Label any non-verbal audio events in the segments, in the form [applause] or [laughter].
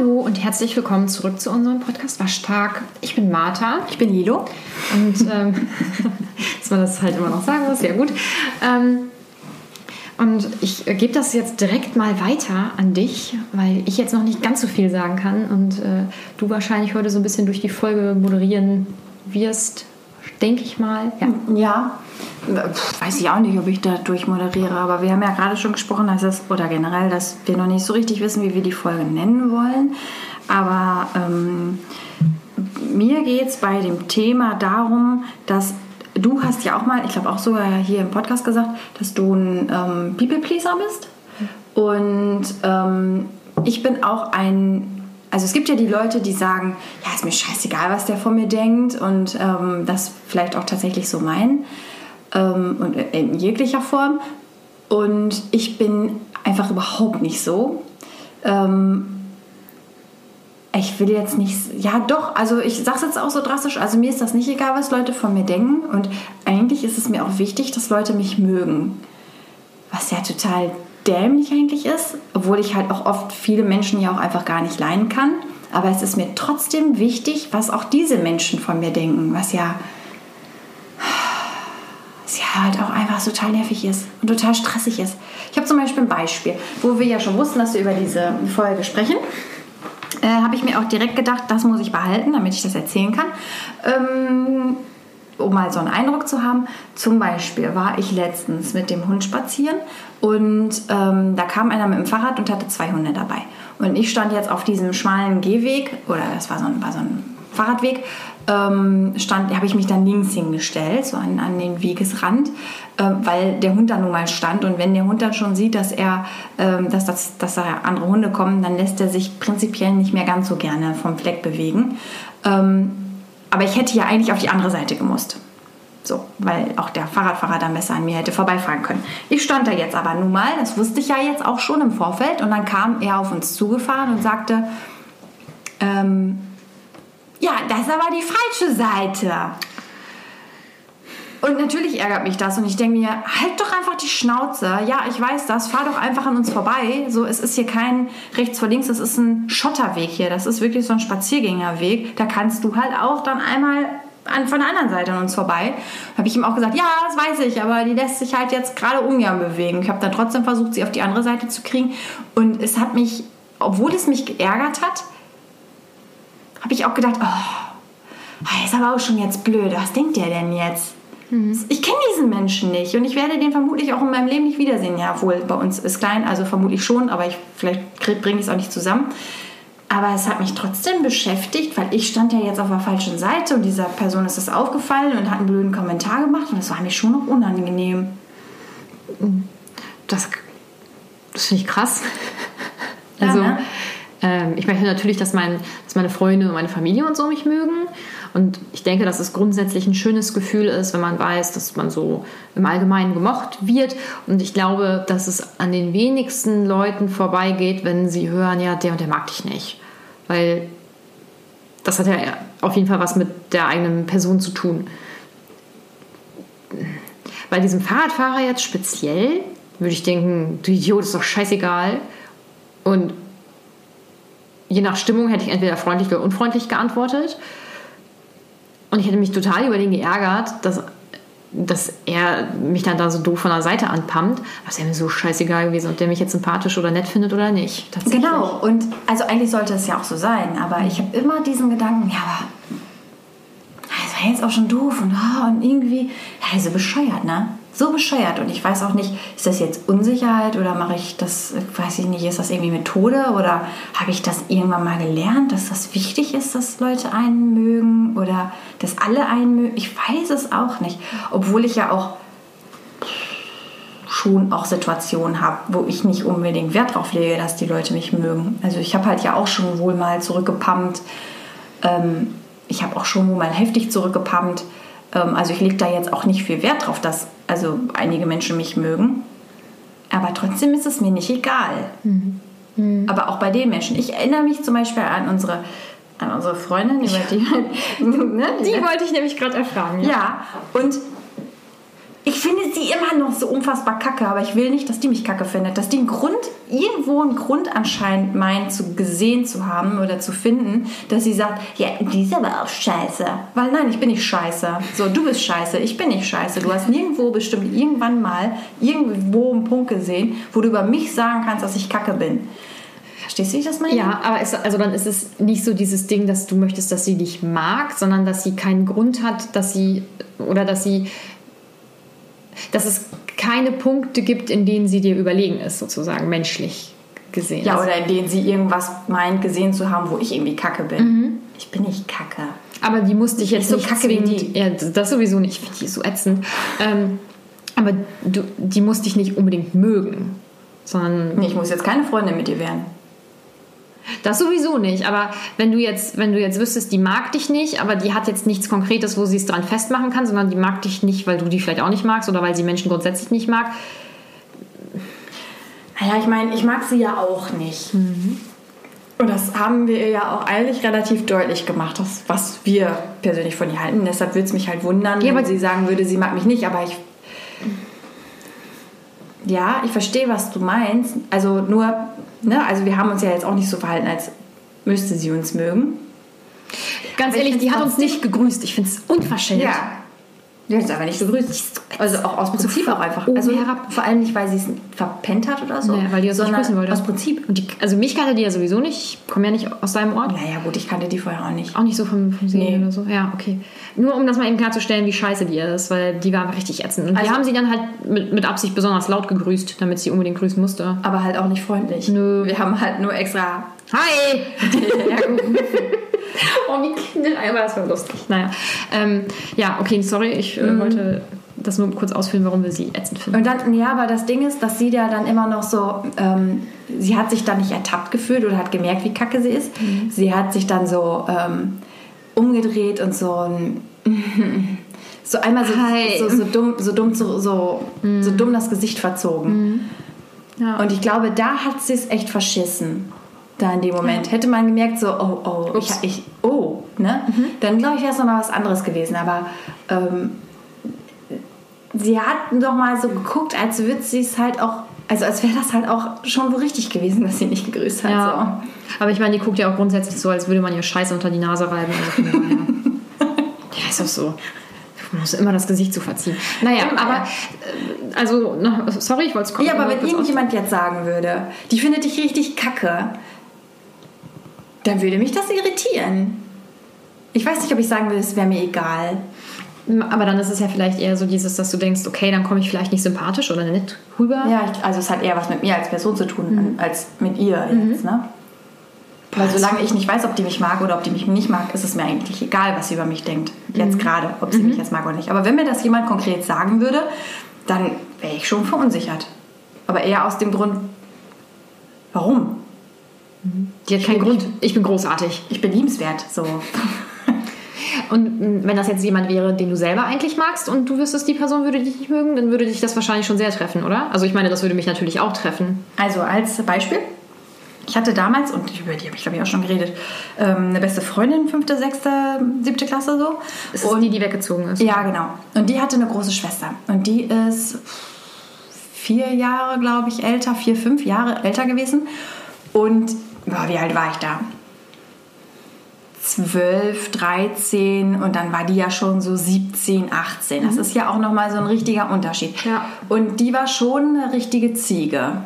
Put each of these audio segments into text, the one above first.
Hallo und herzlich willkommen zurück zu unserem Podcast Waschtag. Ich bin Martha. Ich bin Lilo. Und ähm, [laughs] dass man das halt immer noch sagen muss, sehr gut. Ähm, und ich gebe das jetzt direkt mal weiter an dich, weil ich jetzt noch nicht ganz so viel sagen kann und äh, du wahrscheinlich heute so ein bisschen durch die Folge moderieren wirst, denke ich mal. Ja. ja. Weiß ich auch nicht, ob ich da durchmoderiere, aber wir haben ja gerade schon gesprochen, dass es, oder generell, dass wir noch nicht so richtig wissen, wie wir die Folge nennen wollen. Aber ähm, mir geht es bei dem Thema darum, dass du hast ja auch mal, ich glaube auch sogar hier im Podcast gesagt, dass du ein ähm, People-Pleaser bist. Und ähm, ich bin auch ein also es gibt ja die Leute, die sagen, ja, ist mir scheißegal, was der von mir denkt und ähm, das vielleicht auch tatsächlich so meinen ähm, und in jeglicher Form. Und ich bin einfach überhaupt nicht so. Ähm, ich will jetzt nicht, ja doch, also ich sage es jetzt auch so drastisch, also mir ist das nicht egal, was Leute von mir denken und eigentlich ist es mir auch wichtig, dass Leute mich mögen. Was ja total dämlich eigentlich ist, obwohl ich halt auch oft viele Menschen ja auch einfach gar nicht leiden kann. Aber es ist mir trotzdem wichtig, was auch diese Menschen von mir denken, was ja, was ja halt auch einfach total nervig ist und total stressig ist. Ich habe zum Beispiel ein Beispiel, wo wir ja schon wussten, dass wir über diese Folge sprechen äh, habe ich mir auch direkt gedacht, das muss ich behalten, damit ich das erzählen kann. Ähm, um mal so einen Eindruck zu haben. Zum Beispiel war ich letztens mit dem Hund spazieren und ähm, da kam einer mit dem Fahrrad und hatte zwei Hunde dabei. Und ich stand jetzt auf diesem schmalen Gehweg, oder das war so ein, war so ein Fahrradweg, ähm, stand, habe ich mich dann links hingestellt, so an, an den Wegesrand, äh, weil der Hund da nun mal stand. Und wenn der Hund dann schon sieht, dass er, äh, dass, das, dass da andere Hunde kommen, dann lässt er sich prinzipiell nicht mehr ganz so gerne vom Fleck bewegen. Ähm, aber ich hätte ja eigentlich auf die andere Seite gemusst. So, weil auch der Fahrradfahrer dann besser an mir hätte vorbeifahren können. Ich stand da jetzt aber nun mal, das wusste ich ja jetzt auch schon im Vorfeld. Und dann kam er auf uns zugefahren und sagte, ähm, ja, das ist aber die falsche Seite. Und natürlich ärgert mich das und ich denke mir, halt doch einfach die Schnauze. Ja, ich weiß das, fahr doch einfach an uns vorbei. So, es ist hier kein rechts vor links, es ist ein Schotterweg hier. Das ist wirklich so ein Spaziergängerweg. Da kannst du halt auch dann einmal an, von der anderen Seite an uns vorbei. Habe ich ihm auch gesagt, ja, das weiß ich, aber die lässt sich halt jetzt gerade ungern bewegen. Ich habe dann trotzdem versucht, sie auf die andere Seite zu kriegen. Und es hat mich, obwohl es mich geärgert hat, habe ich auch gedacht, oh, ist aber auch schon jetzt blöd. Was denkt der denn jetzt? Mhm. Ich kenne diesen Menschen nicht und ich werde den vermutlich auch in meinem Leben nicht wiedersehen. Ja, wohl bei uns ist klein, also vermutlich schon, aber ich, vielleicht bringe ich es auch nicht zusammen. Aber es hat mich trotzdem beschäftigt, weil ich stand ja jetzt auf der falschen Seite und dieser Person ist das aufgefallen und hat einen blöden Kommentar gemacht und das war mir schon noch unangenehm. Das, das finde ich krass. Also, ja, ne? ähm, ich möchte natürlich, dass, mein, dass meine Freunde und meine Familie und so mich mögen. Und ich denke, dass es grundsätzlich ein schönes Gefühl ist, wenn man weiß, dass man so im Allgemeinen gemocht wird. Und ich glaube, dass es an den wenigsten Leuten vorbeigeht, wenn sie hören, ja, der und der mag dich nicht. Weil das hat ja auf jeden Fall was mit der eigenen Person zu tun. Bei diesem Fahrradfahrer jetzt speziell würde ich denken, du Idiot, ist doch scheißegal. Und je nach Stimmung hätte ich entweder freundlich oder unfreundlich geantwortet. Und ich hätte mich total über den geärgert, dass, dass er mich dann da so doof von der Seite anpumpt. Was wäre mir so scheißegal gewesen, ob der mich jetzt sympathisch oder nett findet oder nicht. Genau, und also eigentlich sollte es ja auch so sein, aber ich habe immer diesen Gedanken, ja, aber das war jetzt auch schon doof und, oh, und irgendwie, ja, so bescheuert, ne? So bescheuert und ich weiß auch nicht, ist das jetzt Unsicherheit oder mache ich das, weiß ich nicht, ist das irgendwie Methode oder habe ich das irgendwann mal gelernt, dass das wichtig ist, dass Leute einen mögen oder dass alle einen mögen? Ich weiß es auch nicht, obwohl ich ja auch schon auch Situationen habe, wo ich nicht unbedingt Wert drauf lege, dass die Leute mich mögen. Also ich habe halt ja auch schon wohl mal zurückgepumpt. Ähm, ich habe auch schon wohl mal heftig zurückgepumpt. Ähm, also ich lege da jetzt auch nicht viel Wert drauf, dass also einige Menschen mich mögen. Aber trotzdem ist es mir nicht egal. Mhm. Mhm. Aber auch bei den Menschen. Ich erinnere mich zum Beispiel an unsere, an unsere Freundin, über die, [laughs] ne, die wollte ich nämlich gerade erfragen. Ja. ja, und ich finde sie immer noch so unfassbar kacke, aber ich will nicht, dass die mich kacke findet. Dass die einen Grund, irgendwo einen Grund anscheinend meint, zu gesehen zu haben oder zu finden, dass sie sagt, ja, die ist aber auch scheiße. Weil nein, ich bin nicht scheiße. So, du bist scheiße, ich bin nicht scheiße. Du hast nirgendwo bestimmt irgendwann mal irgendwo einen Punkt gesehen, wo du über mich sagen kannst, dass ich kacke bin. Verstehst du, wie ich das meine? Ja, aber es, also dann ist es nicht so dieses Ding, dass du möchtest, dass sie dich mag, sondern dass sie keinen Grund hat, dass sie oder dass sie dass es keine Punkte gibt, in denen sie dir überlegen ist, sozusagen menschlich gesehen. Ja, oder in denen sie irgendwas meint, gesehen zu haben, wo ich irgendwie kacke bin. Mhm. Ich bin nicht kacke. Aber die musste ich jetzt nicht so kacke zwingend, wie die. Ja, das sowieso nicht. Ich finde die so ätzend. Ähm, aber du, die musste ich nicht unbedingt mögen. Sondern nee, ich muss jetzt keine Freundin mit dir werden. Das sowieso nicht, aber wenn du jetzt, wenn du jetzt wüsstest, die mag dich nicht, aber die hat jetzt nichts Konkretes, wo sie es dran festmachen kann, sondern die mag dich nicht, weil du die vielleicht auch nicht magst oder weil sie Menschen grundsätzlich nicht mag. Naja, ich meine, ich mag sie ja auch nicht. Mhm. Und das haben wir ja auch eigentlich relativ deutlich gemacht, das, was wir persönlich von ihr halten. Deshalb würde es mich halt wundern, ja, wenn sie sagen würde, sie mag mich nicht, aber ich. Ja, ich verstehe, was du meinst. Also nur, ne, also wir haben uns ja jetzt auch nicht so verhalten, als müsste sie uns mögen. Ganz ehrlich, die hat uns nicht gegrüßt. Ich finde es unverschämt. Ja, die hat es aber nicht begrüßt. Also auch aus Prinzip auch einfach. Also herab. vor allem nicht, weil sie es verpennt hat oder so. Naja, weil die uns nicht grüßen wollte. Aus Prinzip. Die, also mich kannte die ja sowieso nicht. Ich komme ja nicht aus deinem Ort. Naja gut, ich kannte die vorher auch nicht. Auch nicht so vom, vom Sehen nee. oder so. Ja, okay. Nur um das mal eben klarzustellen, wie scheiße die ist, weil die war richtig ätzend. Und also, wir haben sie dann halt mit, mit Absicht besonders laut gegrüßt, damit sie unbedingt grüßen musste. Aber halt auch nicht freundlich. Nö. Wir haben halt nur extra Hi! [laughs] oh, wie kindelt aber das war lustig. Naja. Ähm, ja, okay, sorry, ich äh, mhm. wollte das nur kurz ausführen, warum wir sie ätzend finden. Und dann, ja, aber das Ding ist, dass sie ja dann immer noch so, ähm, sie hat sich dann nicht ertappt gefühlt oder hat gemerkt, wie kacke sie ist. Mhm. Sie hat sich dann so ähm, umgedreht und so ein [laughs] so einmal so, so, so, dumm, so dumm, so, so, mhm. so dumm das Gesicht verzogen. Mhm. Ja. Und ich glaube, da hat sie es echt verschissen da in dem Moment. Ja. Hätte man gemerkt, so, oh, oh, ich, ich, oh, ne? Mhm. Dann glaube ich, wäre es nochmal was anderes gewesen. Aber ähm, sie hat doch mal so geguckt, als würde sie es halt auch, also als wäre das halt auch schon so richtig gewesen, dass sie nicht gegrüßt hat. Ja. So. Aber ich meine, die guckt ja auch grundsätzlich so, als würde man ihr Scheiße unter die Nase reiben. Also [laughs] ja, ist auch so. Du musst immer das Gesicht zu verziehen. Naja, aber, äh, also, sorry, ich wollte es Ja, aber wenn irgendjemand jetzt sagen würde, die findet dich richtig kacke, dann würde mich das irritieren. Ich weiß nicht, ob ich sagen würde, es wäre mir egal. Aber dann ist es ja vielleicht eher so dieses, dass du denkst, okay, dann komme ich vielleicht nicht sympathisch oder nett rüber. Ja, also es hat eher was mit mir als Person zu tun, mhm. als mit ihr mhm. jetzt, ne? Weil solange ich nicht weiß, ob die mich mag oder ob die mich nicht mag, ist es mir eigentlich egal, was sie über mich denkt. Jetzt mhm. gerade, ob sie mhm. mich jetzt mag oder nicht. Aber wenn mir das jemand konkret sagen würde, dann wäre ich schon verunsichert. Aber eher aus dem Grund, warum? Die hat keinen Grund. Ich bin großartig. Ich bin liebenswert. So. [laughs] Und mm, wenn das jetzt jemand wäre, den du selber eigentlich magst und du wüsstest, die Person würde dich nicht mögen, dann würde dich das wahrscheinlich schon sehr treffen, oder? Also ich meine, das würde mich natürlich auch treffen. Also als Beispiel. Ich hatte damals, und über die habe ich glaube ich auch schon geredet, ähm, eine beste Freundin, fünfte, sechste, siebte Klasse so. Ist und die, die weggezogen ist? Ja, genau. Und die hatte eine große Schwester. Und die ist vier Jahre, glaube ich, älter, vier, fünf Jahre älter gewesen. Und boah, wie alt war ich da? 12, 13 und dann war die ja schon so 17, 18. Das mhm. ist ja auch nochmal so ein richtiger Unterschied. Ja. Und die war schon eine richtige Ziege.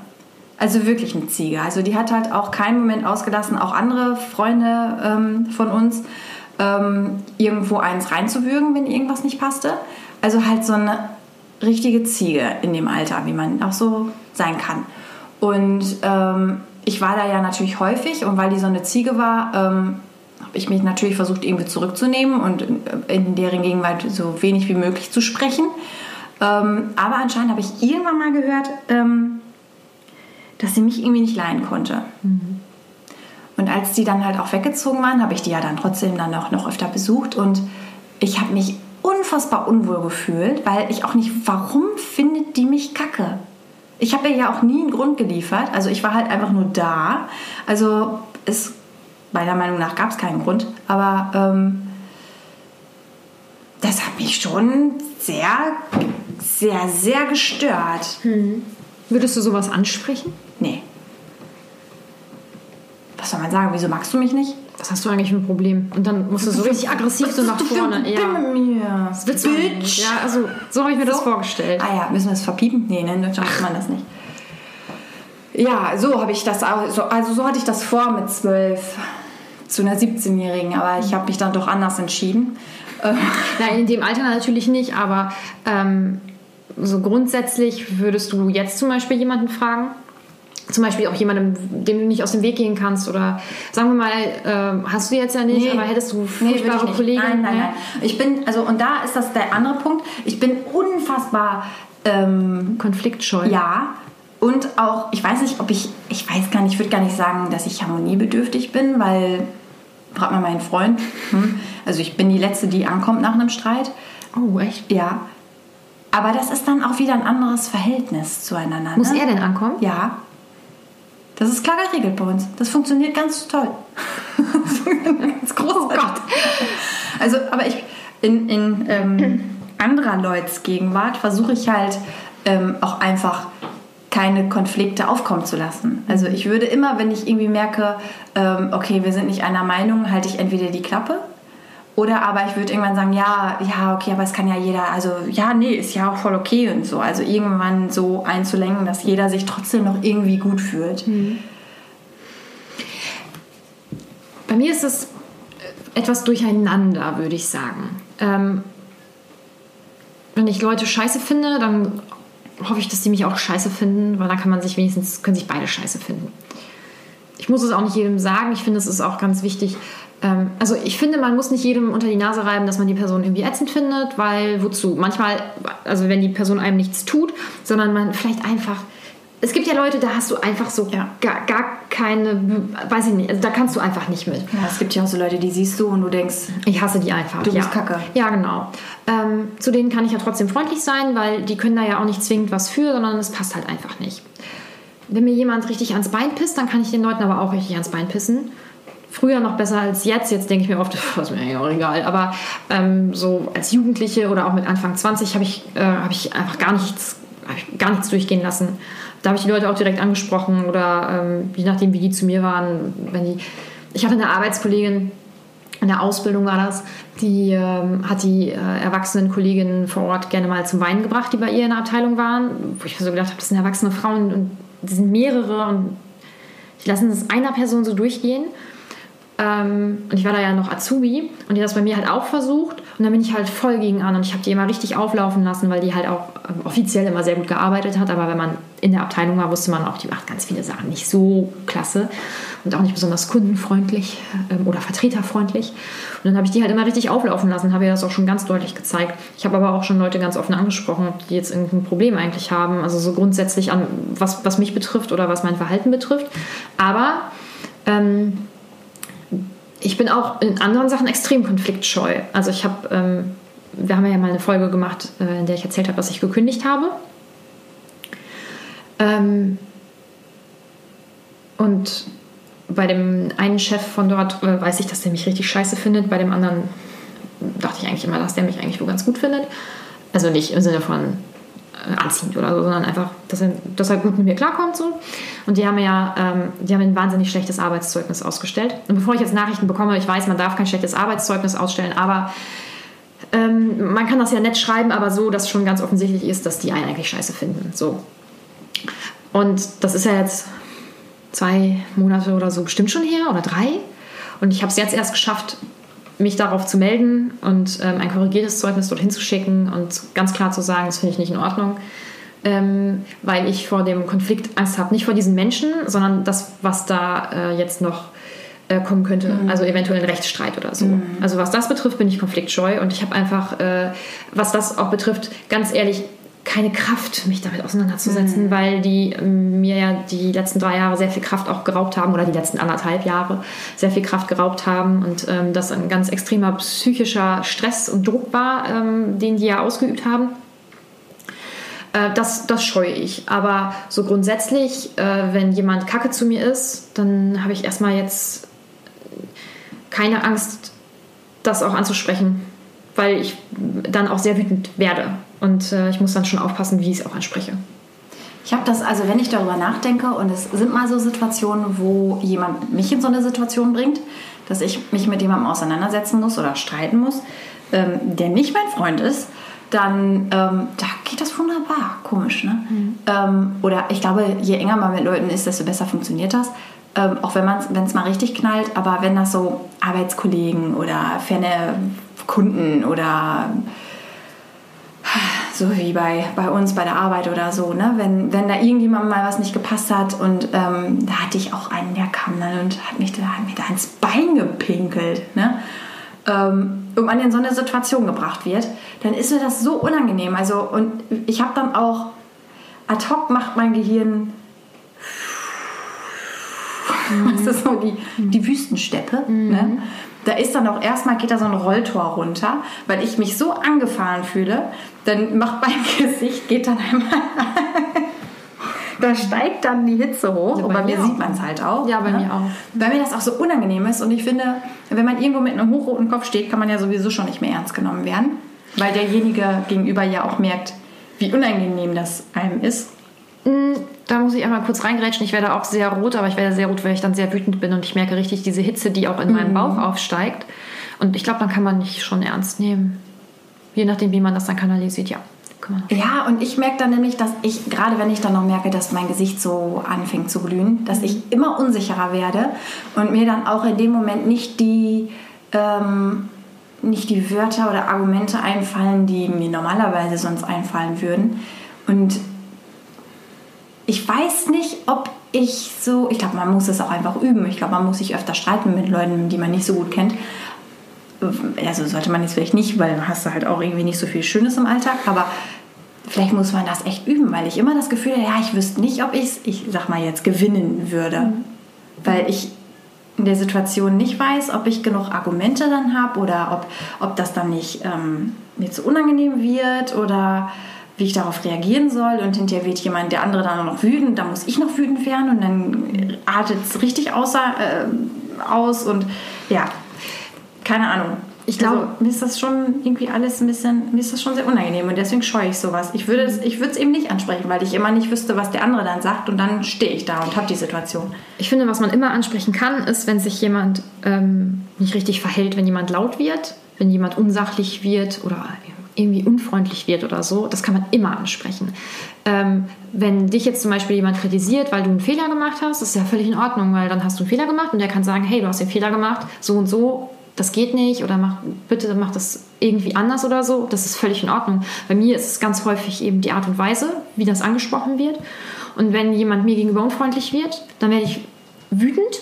Also wirklich eine Ziege. Also die hat halt auch keinen Moment ausgelassen, auch andere Freunde ähm, von uns ähm, irgendwo eins reinzuwürgen, wenn irgendwas nicht passte. Also halt so eine richtige Ziege in dem Alter, wie man auch so sein kann. Und ähm, ich war da ja natürlich häufig und weil die so eine Ziege war, ähm, habe ich mich natürlich versucht, irgendwie zurückzunehmen und in deren Gegenwart so wenig wie möglich zu sprechen. Ähm, aber anscheinend habe ich irgendwann mal gehört, ähm, dass sie mich irgendwie nicht leiden konnte. Mhm. Und als die dann halt auch weggezogen waren, habe ich die ja dann trotzdem dann auch noch öfter besucht und ich habe mich unfassbar unwohl gefühlt, weil ich auch nicht, warum findet die mich kacke? Ich habe ihr ja auch nie einen Grund geliefert. Also ich war halt einfach nur da. Also es, meiner Meinung nach gab es keinen Grund. Aber ähm, das hat mich schon sehr sehr, sehr gestört. Hm. Würdest du sowas ansprechen? Nee. Was soll man sagen? Wieso magst du mich nicht? Was hast du eigentlich für ein Problem? Und dann musst du so richtig aggressiv so nach vorne. Ja. mit mir. Das willst du nicht. Ja, also so habe ich mir so? das vorgestellt. Ah ja, müssen wir das verpiepen? Nee, ne, in Deutschland macht man das nicht. Ja, so habe ich das auch, so, also so hatte ich das vor mit zwölf zu einer 17-Jährigen, aber ich habe mich dann doch anders entschieden. [laughs] Nein, in dem Alter natürlich nicht, aber ähm, so grundsätzlich würdest du jetzt zum Beispiel jemanden fragen? Zum Beispiel auch jemandem, dem du nicht aus dem Weg gehen kannst oder sagen wir mal, äh, hast du jetzt ja nicht, nee, aber hättest du furchtbare nee, Kollegen? Nein, nein, nein. Ich bin, also und da ist das der andere Punkt, ich bin unfassbar ähm, konfliktscheu. Ja, und auch, ich weiß nicht, ob ich, ich weiß gar nicht, ich würde gar nicht sagen, dass ich harmoniebedürftig bin, weil, frag mal meinen Freund, hm, also ich bin die Letzte, die ankommt nach einem Streit. Oh, echt? Ja. Aber das ist dann auch wieder ein anderes Verhältnis zueinander. Muss ne? er denn ankommen? Ja. Das ist klar geregelt bei uns. Das funktioniert ganz toll. [laughs] ganz großartig. Oh Gott. Also, aber ich, in, in ähm, anderer Leuts Gegenwart versuche ich halt ähm, auch einfach keine Konflikte aufkommen zu lassen. Also ich würde immer, wenn ich irgendwie merke, ähm, okay, wir sind nicht einer Meinung, halte ich entweder die Klappe oder aber ich würde irgendwann sagen, ja, ja, okay, aber es kann ja jeder, also ja, nee, ist ja auch voll okay und so. Also irgendwann so einzulenken, dass jeder sich trotzdem noch irgendwie gut fühlt. Mhm. Bei mir ist es etwas durcheinander, würde ich sagen. Ähm, wenn ich Leute scheiße finde, dann hoffe ich, dass die mich auch scheiße finden, weil dann kann man sich wenigstens, können sich beide scheiße finden. Ich muss es auch nicht jedem sagen. Ich finde, es ist auch ganz wichtig. Ähm, also ich finde, man muss nicht jedem unter die Nase reiben, dass man die Person irgendwie ätzend findet, weil wozu? Manchmal, also wenn die Person einem nichts tut, sondern man vielleicht einfach es gibt ja Leute, da hast du einfach so ja. gar, gar keine, weiß ich nicht, also da kannst du einfach nicht mit. Ja, es gibt ja auch so Leute, die siehst du und du denkst, ich hasse die einfach. Du bist ja. kacke. Ja, genau. Ähm, zu denen kann ich ja trotzdem freundlich sein, weil die können da ja auch nicht zwingend was für, sondern es passt halt einfach nicht. Wenn mir jemand richtig ans Bein pisst, dann kann ich den Leuten aber auch richtig ans Bein pissen. Früher noch besser als jetzt. Jetzt denke ich mir oft, [laughs] das ist mir eigentlich auch egal. Aber ähm, so als Jugendliche oder auch mit Anfang 20 habe ich, äh, hab ich einfach gar nichts, gar nichts durchgehen lassen da habe ich die Leute auch direkt angesprochen oder ähm, je nachdem, wie die zu mir waren. Wenn die, ich hatte eine Arbeitskollegin, in der Ausbildung war das, die ähm, hat die äh, erwachsenen Kolleginnen vor Ort gerne mal zum Weinen gebracht, die bei ihr in der Abteilung waren. Wo ich so gedacht habe, das sind erwachsene Frauen und die sind mehrere und die lassen das einer Person so durchgehen. Ähm, und ich war da ja noch Azubi und die hat das bei mir halt auch versucht. Und dann bin ich halt voll gegen an und ich habe die immer richtig auflaufen lassen, weil die halt auch ähm, offiziell immer sehr gut gearbeitet hat. Aber wenn man in der Abteilung war, wusste man auch, die macht ganz viele Sachen nicht so klasse und auch nicht besonders kundenfreundlich ähm, oder vertreterfreundlich. Und dann habe ich die halt immer richtig auflaufen lassen, habe ihr das auch schon ganz deutlich gezeigt. Ich habe aber auch schon Leute ganz offen angesprochen, die jetzt irgendein Problem eigentlich haben. Also so grundsätzlich an, was, was mich betrifft oder was mein Verhalten betrifft. Aber ähm, ich bin auch in anderen Sachen extrem konfliktscheu. Also ich habe, ähm, wir haben ja mal eine Folge gemacht, äh, in der ich erzählt habe, dass ich gekündigt habe. Ähm, und bei dem einen Chef von dort äh, weiß ich, dass der mich richtig scheiße findet. Bei dem anderen dachte ich eigentlich immer, dass der mich eigentlich wohl ganz gut findet. Also nicht im Sinne von anziehend oder so, sondern einfach, dass er, dass er gut mit mir klarkommt. So. Und die haben ja ähm, die haben ein wahnsinnig schlechtes Arbeitszeugnis ausgestellt. Und bevor ich jetzt Nachrichten bekomme, ich weiß, man darf kein schlechtes Arbeitszeugnis ausstellen, aber ähm, man kann das ja nett schreiben, aber so, dass schon ganz offensichtlich ist, dass die einen eigentlich scheiße finden. So. Und das ist ja jetzt zwei Monate oder so bestimmt schon her oder drei. Und ich habe es jetzt erst geschafft, mich darauf zu melden und ähm, ein korrigiertes Zeugnis dorthin zu schicken und ganz klar zu sagen, das finde ich nicht in Ordnung, ähm, weil ich vor dem Konflikt Angst habe. Nicht vor diesen Menschen, sondern das, was da äh, jetzt noch äh, kommen könnte, mhm. also eventuell ein Rechtsstreit oder so. Mhm. Also was das betrifft, bin ich konfliktscheu und ich habe einfach, äh, was das auch betrifft, ganz ehrlich, keine Kraft, mich damit auseinanderzusetzen, mhm. weil die ähm, mir ja die letzten drei Jahre sehr viel Kraft auch geraubt haben oder die letzten anderthalb Jahre sehr viel Kraft geraubt haben und ähm, das ein ganz extremer psychischer Stress und Druck war, ähm, den die ja ausgeübt haben. Äh, das, das scheue ich. Aber so grundsätzlich, äh, wenn jemand kacke zu mir ist, dann habe ich erstmal jetzt keine Angst, das auch anzusprechen, weil ich dann auch sehr wütend werde Und äh, ich muss dann schon aufpassen, wie ich es auch anspreche. Ich habe das, also wenn ich darüber nachdenke, und es sind mal so Situationen, wo jemand mich in so eine Situation bringt, dass ich mich mit jemandem auseinandersetzen muss oder streiten muss, ähm, der nicht mein Freund ist, dann ähm, da geht das wunderbar. Komisch, ne? Mhm. Ähm, oder ich glaube, je enger man mit Leuten ist, desto besser funktioniert das. Ähm, auch wenn es mal richtig knallt, aber wenn das so Arbeitskollegen oder ferne Kunden oder so wie bei, bei uns bei der Arbeit oder so, ne? wenn, wenn da irgendjemand mal was nicht gepasst hat und ähm, da hatte ich auch einen, der kam dann und hat mich da, hat mir da ins Bein gepinkelt, ne? ähm, und man in so eine Situation gebracht wird, dann ist mir das so unangenehm. Also, und ich habe dann auch, ad hoc macht mein Gehirn [laughs] mhm. was ist so die, die Wüstensteppe. Mhm. Ne? Da ist dann auch erstmal geht da so ein Rolltor runter, weil ich mich so angefahren fühle. Dann macht mein [laughs] Gesicht, geht dann einmal. [laughs] da steigt dann die Hitze hoch. Ja, und bei mir sieht man es halt auch. Ja, bei ne? mir auch. Weil mir das auch so unangenehm ist. Und ich finde, wenn man irgendwo mit einem hochroten Kopf steht, kann man ja sowieso schon nicht mehr ernst genommen werden. Weil derjenige gegenüber ja auch merkt, wie unangenehm das einem ist. Mm, da muss ich einmal kurz reingrätschen. Ich werde auch sehr rot, aber ich werde sehr rot, weil ich dann sehr wütend bin und ich merke richtig diese Hitze, die auch in meinem mhm. Bauch aufsteigt. Und ich glaube, dann kann man nicht schon ernst nehmen. Je nachdem, wie man das dann kanalisiert, ja. Ja, und ich merke dann nämlich, dass ich, gerade wenn ich dann noch merke, dass mein Gesicht so anfängt zu glühen, dass ich immer unsicherer werde und mir dann auch in dem Moment nicht die, ähm, nicht die Wörter oder Argumente einfallen, die mir normalerweise sonst einfallen würden. Und ich weiß nicht, ob ich so, ich glaube, man muss es auch einfach üben. Ich glaube, man muss sich öfter streiten mit Leuten, die man nicht so gut kennt. Also sollte man jetzt vielleicht nicht, weil dann hast du halt auch irgendwie nicht so viel Schönes im Alltag. Aber vielleicht muss man das echt üben, weil ich immer das Gefühl habe, ja, ich wüsste nicht, ob ich es, ich sag mal jetzt, gewinnen würde. Mhm. Weil ich in der Situation nicht weiß, ob ich genug Argumente dann habe oder ob, ob das dann nicht ähm, mir zu unangenehm wird oder wie ich darauf reagieren soll und hinterher wird jemand, der andere dann noch wütend, da muss ich noch wütend werden und dann artet es richtig außer, äh, aus und ja, keine Ahnung. Ich glaube, also, mir ist das schon irgendwie alles ein bisschen, mir ist das schon sehr unangenehm und deswegen scheue ich sowas. Ich würde es, ich eben nicht ansprechen, weil ich immer nicht wüsste, was der andere dann sagt und dann stehe ich da und habe die Situation. Ich finde, was man immer ansprechen kann, ist, wenn sich jemand ähm, nicht richtig verhält, wenn jemand laut wird, wenn jemand unsachlich wird oder irgendwie unfreundlich wird oder so, das kann man immer ansprechen. Ähm, wenn dich jetzt zum Beispiel jemand kritisiert, weil du einen Fehler gemacht hast, ist ja völlig in Ordnung, weil dann hast du einen Fehler gemacht und der kann sagen, hey, du hast den Fehler gemacht, so und so, das geht nicht oder mach, bitte mach das irgendwie anders oder so, das ist völlig in Ordnung. Bei mir ist es ganz häufig eben die Art und Weise, wie das angesprochen wird. Und wenn jemand mir gegenüber unfreundlich wird, dann werde ich wütend.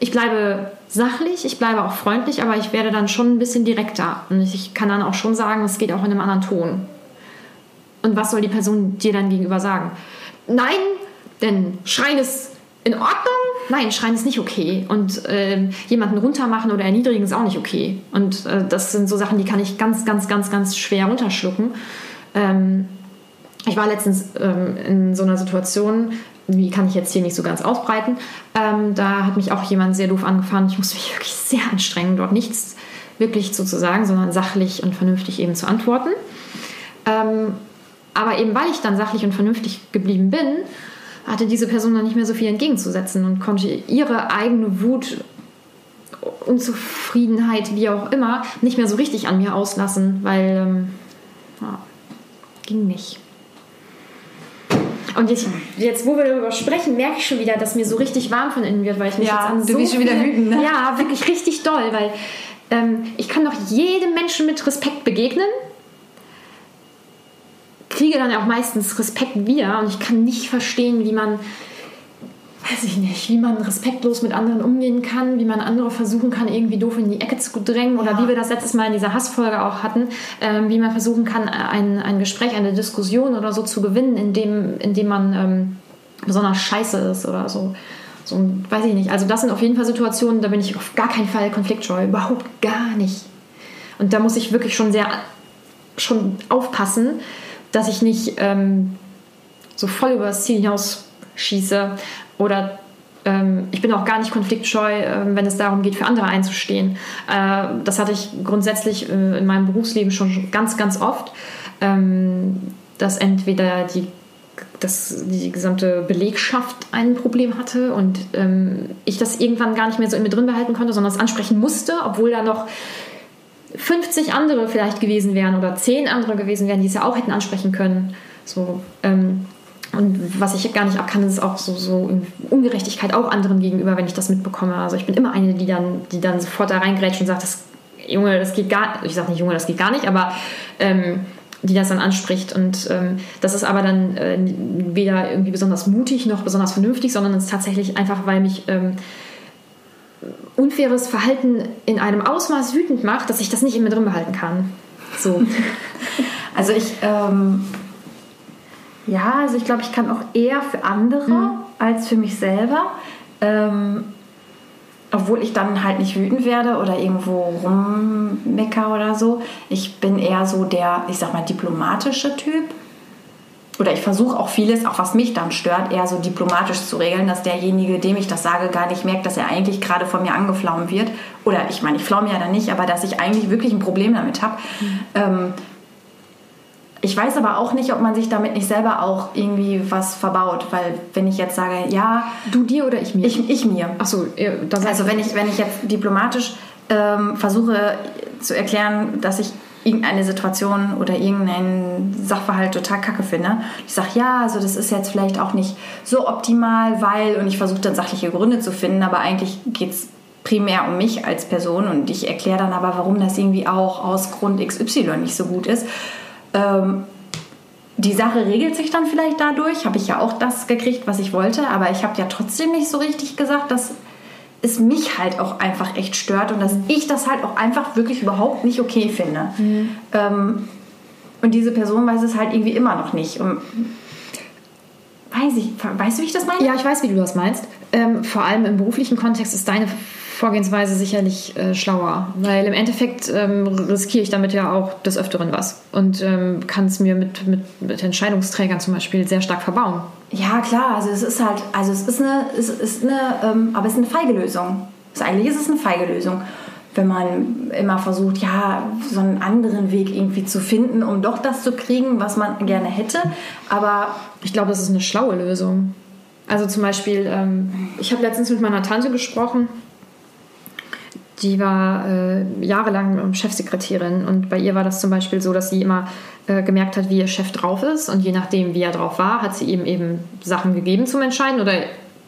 Ich bleibe sachlich, ich bleibe auch freundlich, aber ich werde dann schon ein bisschen direkter. Und ich kann dann auch schon sagen, es geht auch in einem anderen Ton. Und was soll die Person dir dann gegenüber sagen? Nein, denn Schreien ist in Ordnung. Nein, Schreien ist nicht okay. Und äh, jemanden runtermachen oder erniedrigen ist auch nicht okay. Und äh, das sind so Sachen, die kann ich ganz, ganz, ganz, ganz schwer runterschlucken. Ähm, ich war letztens ähm, in so einer Situation, wie kann ich jetzt hier nicht so ganz ausbreiten. Ähm, da hat mich auch jemand sehr doof angefahren. Ich musste mich [laughs] wirklich sehr anstrengen, dort nichts wirklich zu sagen, sondern sachlich und vernünftig eben zu antworten. Ähm, aber eben weil ich dann sachlich und vernünftig geblieben bin, hatte diese Person dann nicht mehr so viel entgegenzusetzen und konnte ihre eigene Wut, Unzufriedenheit, wie auch immer, nicht mehr so richtig an mir auslassen, weil ähm, ja, ging nicht. Und jetzt, jetzt, wo wir darüber sprechen, merke ich schon wieder, dass mir so richtig warm von innen wird, weil ich mich ja, jetzt an du so bist schon wieder wütend, ne? Ja, wirklich richtig doll, weil ähm, ich kann doch jedem Menschen mit Respekt begegnen, kriege dann auch meistens Respekt wieder und ich kann nicht verstehen, wie man weiß ich nicht, wie man respektlos mit anderen umgehen kann, wie man andere versuchen kann, irgendwie doof in die Ecke zu drängen oder ja. wie wir das letztes Mal in dieser Hassfolge auch hatten, ähm, wie man versuchen kann, ein, ein Gespräch, eine Diskussion oder so zu gewinnen, indem, indem man ähm, besonders scheiße ist oder so. So, weiß ich nicht. Also das sind auf jeden Fall Situationen, da bin ich auf gar keinen Fall konfliktscheu, überhaupt gar nicht. Und da muss ich wirklich schon sehr schon aufpassen, dass ich nicht ähm, so voll über das Ziel hinaus schieße oder ähm, ich bin auch gar nicht konfliktscheu, äh, wenn es darum geht, für andere einzustehen. Äh, das hatte ich grundsätzlich äh, in meinem Berufsleben schon ganz, ganz oft. ähm, dass entweder die dass die gesamte Belegschaft ein Problem hatte und ähm, ich das irgendwann gar nicht mehr so in mir drin behalten konnte, sondern es ansprechen musste, obwohl da noch 50 andere vielleicht gewesen wären oder 10 andere gewesen wären, die es ja auch hätten ansprechen können. So, ähm, und was ich gar nicht abkann, ist auch so, so Ungerechtigkeit auch anderen gegenüber, wenn ich das mitbekomme. Also ich bin immer eine, die dann, die dann sofort da reingrätscht und sagt, das, Junge, das geht gar nicht. Ich sage nicht, Junge, das geht gar nicht, aber ähm, die das dann anspricht. Und ähm, das ist aber dann äh, weder irgendwie besonders mutig noch besonders vernünftig, sondern es ist tatsächlich einfach, weil mich ähm, unfaires Verhalten in einem Ausmaß wütend macht, dass ich das nicht in mir drin behalten kann. So. [laughs] also ich, ähm, ja, also ich glaube, ich kann auch eher für andere mhm. als für mich selber. Ähm, obwohl ich dann halt nicht wütend werde oder irgendwo rummecker oder so. Ich bin eher so der, ich sag mal, diplomatische Typ. Oder ich versuche auch vieles, auch was mich dann stört, eher so diplomatisch zu regeln, dass derjenige, dem ich das sage, gar nicht merkt, dass er eigentlich gerade von mir angeflaumt wird. Oder ich meine, ich flaume ja dann nicht, aber dass ich eigentlich wirklich ein Problem damit habe. Mhm. Ähm, ich weiß aber auch nicht, ob man sich damit nicht selber auch irgendwie was verbaut, weil wenn ich jetzt sage, ja, du dir oder ich mir? Ich, ich mir. Ach so, also wenn ich wenn ich jetzt diplomatisch ähm, versuche zu erklären, dass ich irgendeine Situation oder irgendeinen Sachverhalt total kacke finde. Ich sage, ja, also das ist jetzt vielleicht auch nicht so optimal, weil, und ich versuche dann sachliche Gründe zu finden, aber eigentlich geht es primär um mich als Person und ich erkläre dann aber, warum das irgendwie auch aus Grund XY nicht so gut ist. Ähm, die Sache regelt sich dann vielleicht dadurch, habe ich ja auch das gekriegt, was ich wollte, aber ich habe ja trotzdem nicht so richtig gesagt, dass es mich halt auch einfach echt stört und dass ich das halt auch einfach wirklich überhaupt nicht okay finde. Mhm. Ähm, und diese Person weiß es halt irgendwie immer noch nicht. Und weiß ich, weißt du, wie ich das meine? Ja, ich weiß, wie du das meinst. Ähm, vor allem im beruflichen Kontext ist deine Vorgehensweise sicherlich äh, schlauer, weil im Endeffekt ähm, riskiere ich damit ja auch des Öfteren was und ähm, kann es mir mit, mit, mit Entscheidungsträgern zum Beispiel sehr stark verbauen. Ja, klar, also es ist halt, also es ist eine, es ist eine, ähm, aber es ist eine feige Lösung. Also eigentlich ist es eine feige Lösung, wenn man immer versucht, ja, so einen anderen Weg irgendwie zu finden, um doch das zu kriegen, was man gerne hätte. Aber ich glaube, das ist eine schlaue Lösung. Also zum Beispiel, ähm, ich habe letztens mit meiner Tante gesprochen die war äh, jahrelang Chefsekretärin und bei ihr war das zum Beispiel so, dass sie immer äh, gemerkt hat, wie ihr Chef drauf ist und je nachdem, wie er drauf war, hat sie ihm eben Sachen gegeben zum Entscheiden oder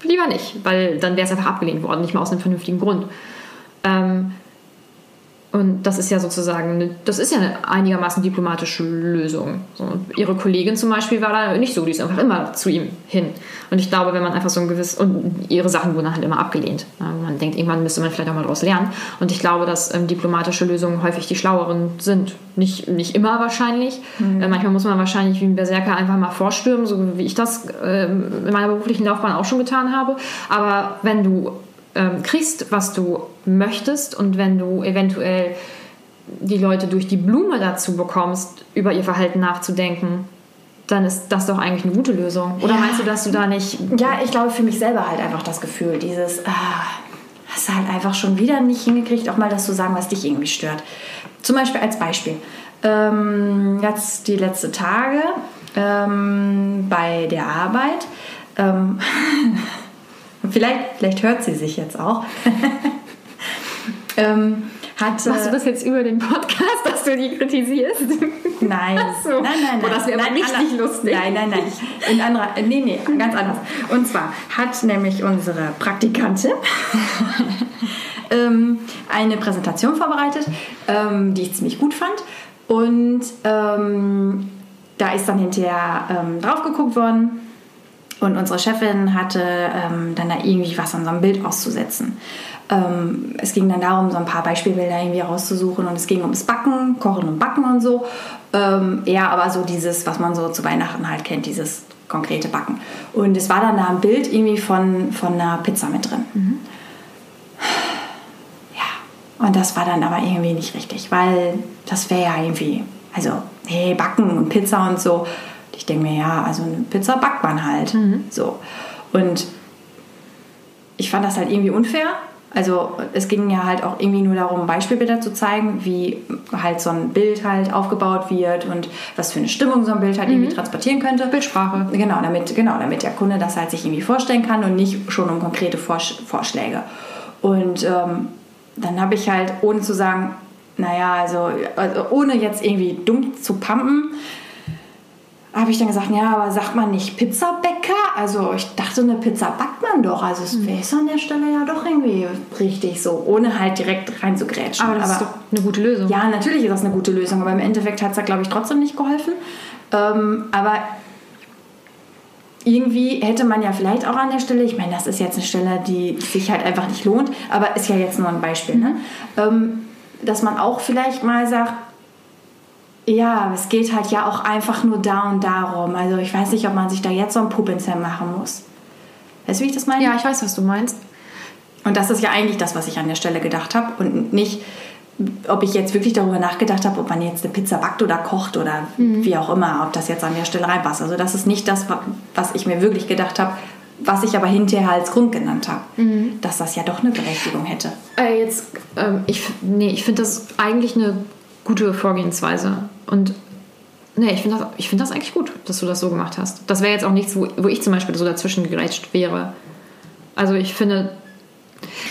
lieber nicht, weil dann wäre es einfach abgelehnt worden, nicht mal aus einem vernünftigen Grund. Ähm, und das ist ja sozusagen, eine, das ist ja eine einigermaßen diplomatische Lösung. So, ihre Kollegin zum Beispiel war da nicht so, die ist einfach immer zu ihm hin. Und ich glaube, wenn man einfach so ein gewisses, und ihre Sachen wurden halt immer abgelehnt. Man denkt, irgendwann müsste man vielleicht auch mal daraus lernen. Und ich glaube, dass ähm, diplomatische Lösungen häufig die schlaueren sind. Nicht, nicht immer wahrscheinlich. Mhm. Äh, manchmal muss man wahrscheinlich wie ein Berserker einfach mal vorstürmen, so wie ich das äh, in meiner beruflichen Laufbahn auch schon getan habe. Aber wenn du ähm, kriegst, was du möchtest und wenn du eventuell die Leute durch die Blume dazu bekommst, über ihr Verhalten nachzudenken, dann ist das doch eigentlich eine gute Lösung. Oder ja. meinst du, dass du da nicht. Ja, ich glaube für mich selber halt einfach das Gefühl, dieses, ah, hast du halt einfach schon wieder nicht hingekriegt, auch mal das zu sagen, was dich irgendwie stört. Zum Beispiel als Beispiel. Ähm, jetzt die letzten Tage ähm, bei der Arbeit. Ähm, [laughs] Vielleicht, vielleicht hört sie sich jetzt auch. [laughs] ähm, hat, Machst du das jetzt über den Podcast, [laughs] dass du die kritisierst? Nein. So. Nein, nein, nein. Oh, das wäre aber richtig anders. lustig. Nein, nein, nein. In anderer, nee, nee, ganz anders. Und zwar hat nämlich unsere Praktikantin [laughs] ähm, eine Präsentation vorbereitet, ähm, die ich ziemlich gut fand. Und ähm, da ist dann hinterher ähm, drauf geguckt worden und unsere Chefin hatte ähm, dann da irgendwie was an so einem Bild auszusetzen. Ähm, es ging dann darum, so ein paar Beispielbilder irgendwie rauszusuchen und es ging ums Backen, Kochen und Backen und so. Ähm, eher aber so dieses, was man so zu Weihnachten halt kennt, dieses konkrete Backen. Und es war dann da ein Bild irgendwie von, von einer Pizza mit drin. Mhm. Ja, und das war dann aber irgendwie nicht richtig, weil das wäre ja irgendwie, also, hey, Backen und Pizza und so ich denke mir, ja, also eine Pizza backt man halt. Mhm. So. Und ich fand das halt irgendwie unfair, Also es ging ja halt auch irgendwie nur darum, Beispielbilder zu zeigen, wie halt so ein Bild halt aufgebaut wird und was für eine Stimmung so ein Bild halt mhm. irgendwie transportieren könnte. Bildsprache. Genau, damit, genau, damit der Kunde das halt sich irgendwie vorstellen kann und nicht schon um konkrete Vorsch Vorschläge. Und ähm, dann habe ich halt, ohne zu sagen, naja, also, also ohne jetzt irgendwie dumm zu pumpen, habe ich dann gesagt, ja, aber sagt man nicht Pizzabäcker? Also ich dachte, eine Pizza backt man doch. Also es hm. wäre an der Stelle ja doch irgendwie richtig so, ohne halt direkt rein zu grätschen. Aber das aber, ist doch eine gute Lösung. Ja, natürlich ist das eine gute Lösung, aber im Endeffekt hat es da, glaube ich, trotzdem nicht geholfen. Ähm, aber irgendwie hätte man ja vielleicht auch an der Stelle, ich meine, das ist jetzt eine Stelle, die sich halt einfach nicht lohnt, aber ist ja jetzt nur ein Beispiel, ne? Ähm, dass man auch vielleicht mal sagt, ja, es geht halt ja auch einfach nur da und darum. Also ich weiß nicht, ob man sich da jetzt so ein Puppenzell machen muss. Weißt du, wie ich das meine? Ja, ich weiß, was du meinst. Und das ist ja eigentlich das, was ich an der Stelle gedacht habe. Und nicht, ob ich jetzt wirklich darüber nachgedacht habe, ob man jetzt eine Pizza backt oder kocht oder mhm. wie auch immer, ob das jetzt an der Stelle reinpasst. Also das ist nicht das, was ich mir wirklich gedacht habe, was ich aber hinterher als Grund genannt habe, mhm. dass das ja doch eine Berechtigung hätte. Äh, jetzt, ähm, ich, nee, ich finde das eigentlich eine gute Vorgehensweise. Und nee, ich finde das, find das eigentlich gut, dass du das so gemacht hast. Das wäre jetzt auch nichts, wo, wo ich zum Beispiel so dazwischen gerätscht wäre. Also ich finde,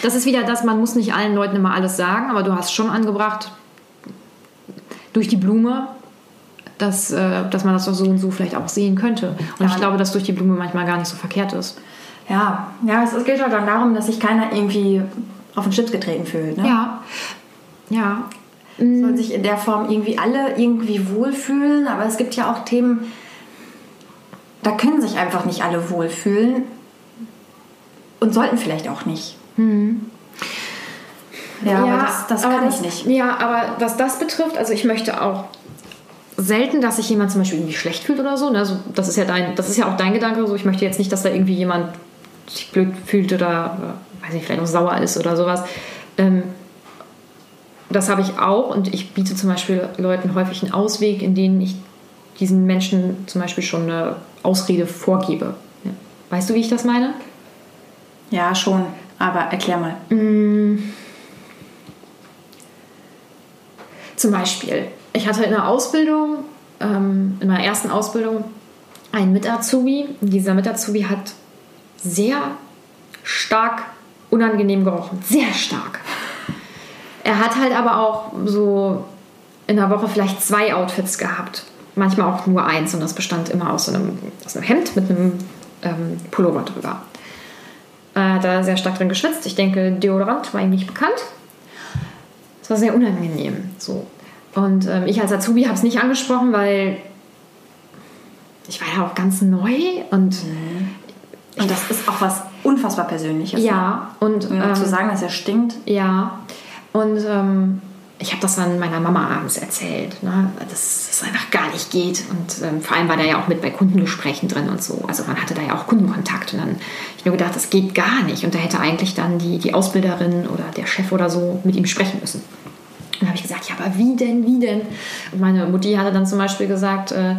das ist wieder das, man muss nicht allen Leuten immer alles sagen, aber du hast schon angebracht, durch die Blume, dass, äh, dass man das doch so und so vielleicht auch sehen könnte. Und ja. ich glaube, dass durch die Blume manchmal gar nicht so verkehrt ist. Ja, ja es, geht halt dann darum, dass sich keiner irgendwie auf den Schlips getreten fühlt. Ne? Ja, ja. Sollen mm. sich in der Form irgendwie alle irgendwie wohlfühlen, aber es gibt ja auch Themen, da können sich einfach nicht alle wohlfühlen und sollten vielleicht auch nicht. Mhm. Ja, ja, aber das, das aber kann das, ich nicht. Ja, aber was das betrifft, also ich möchte auch selten, dass sich jemand zum Beispiel irgendwie schlecht fühlt oder so. Ne? Also das ist ja dein, das ist ja auch dein Gedanke. So, ich möchte jetzt nicht, dass da irgendwie jemand sich blöd fühlt oder, weiß nicht, vielleicht auch sauer ist oder sowas. Ähm, das habe ich auch und ich biete zum Beispiel Leuten häufig einen Ausweg, in dem ich diesen Menschen zum Beispiel schon eine Ausrede vorgebe. Weißt du, wie ich das meine? Ja, schon, aber erklär mal. Mm. Zum Beispiel, ich hatte in der Ausbildung, ähm, in meiner ersten Ausbildung, einen Mit-Azubi. Dieser Mit-Azubi hat sehr stark unangenehm gerochen. Sehr stark. Er hat halt aber auch so in der Woche vielleicht zwei Outfits gehabt. Manchmal auch nur eins und das bestand immer aus einem, aus einem Hemd mit einem ähm, Pullover drüber. Er hat da sehr stark drin geschwitzt. Ich denke, Deodorant war ihm nicht bekannt. Es war sehr unangenehm. So. Und ähm, ich als Azubi habe es nicht angesprochen, weil ich war ja auch ganz neu und. Mhm. Und das ist auch was unfassbar Persönliches. Ja, ne? und. Ähm, zu sagen, dass er stinkt. Ja. Und ähm, ich habe das dann meiner Mama abends erzählt, ne? dass es einfach gar nicht geht. Und ähm, vor allem war der ja auch mit bei Kundengesprächen drin und so. Also man hatte da ja auch Kundenkontakt. Und dann habe ich nur gedacht, das geht gar nicht. Und da hätte eigentlich dann die, die Ausbilderin oder der Chef oder so mit ihm sprechen müssen. Und dann habe ich gesagt, ja, aber wie denn, wie denn? Und meine Mutti hatte dann zum Beispiel gesagt, äh,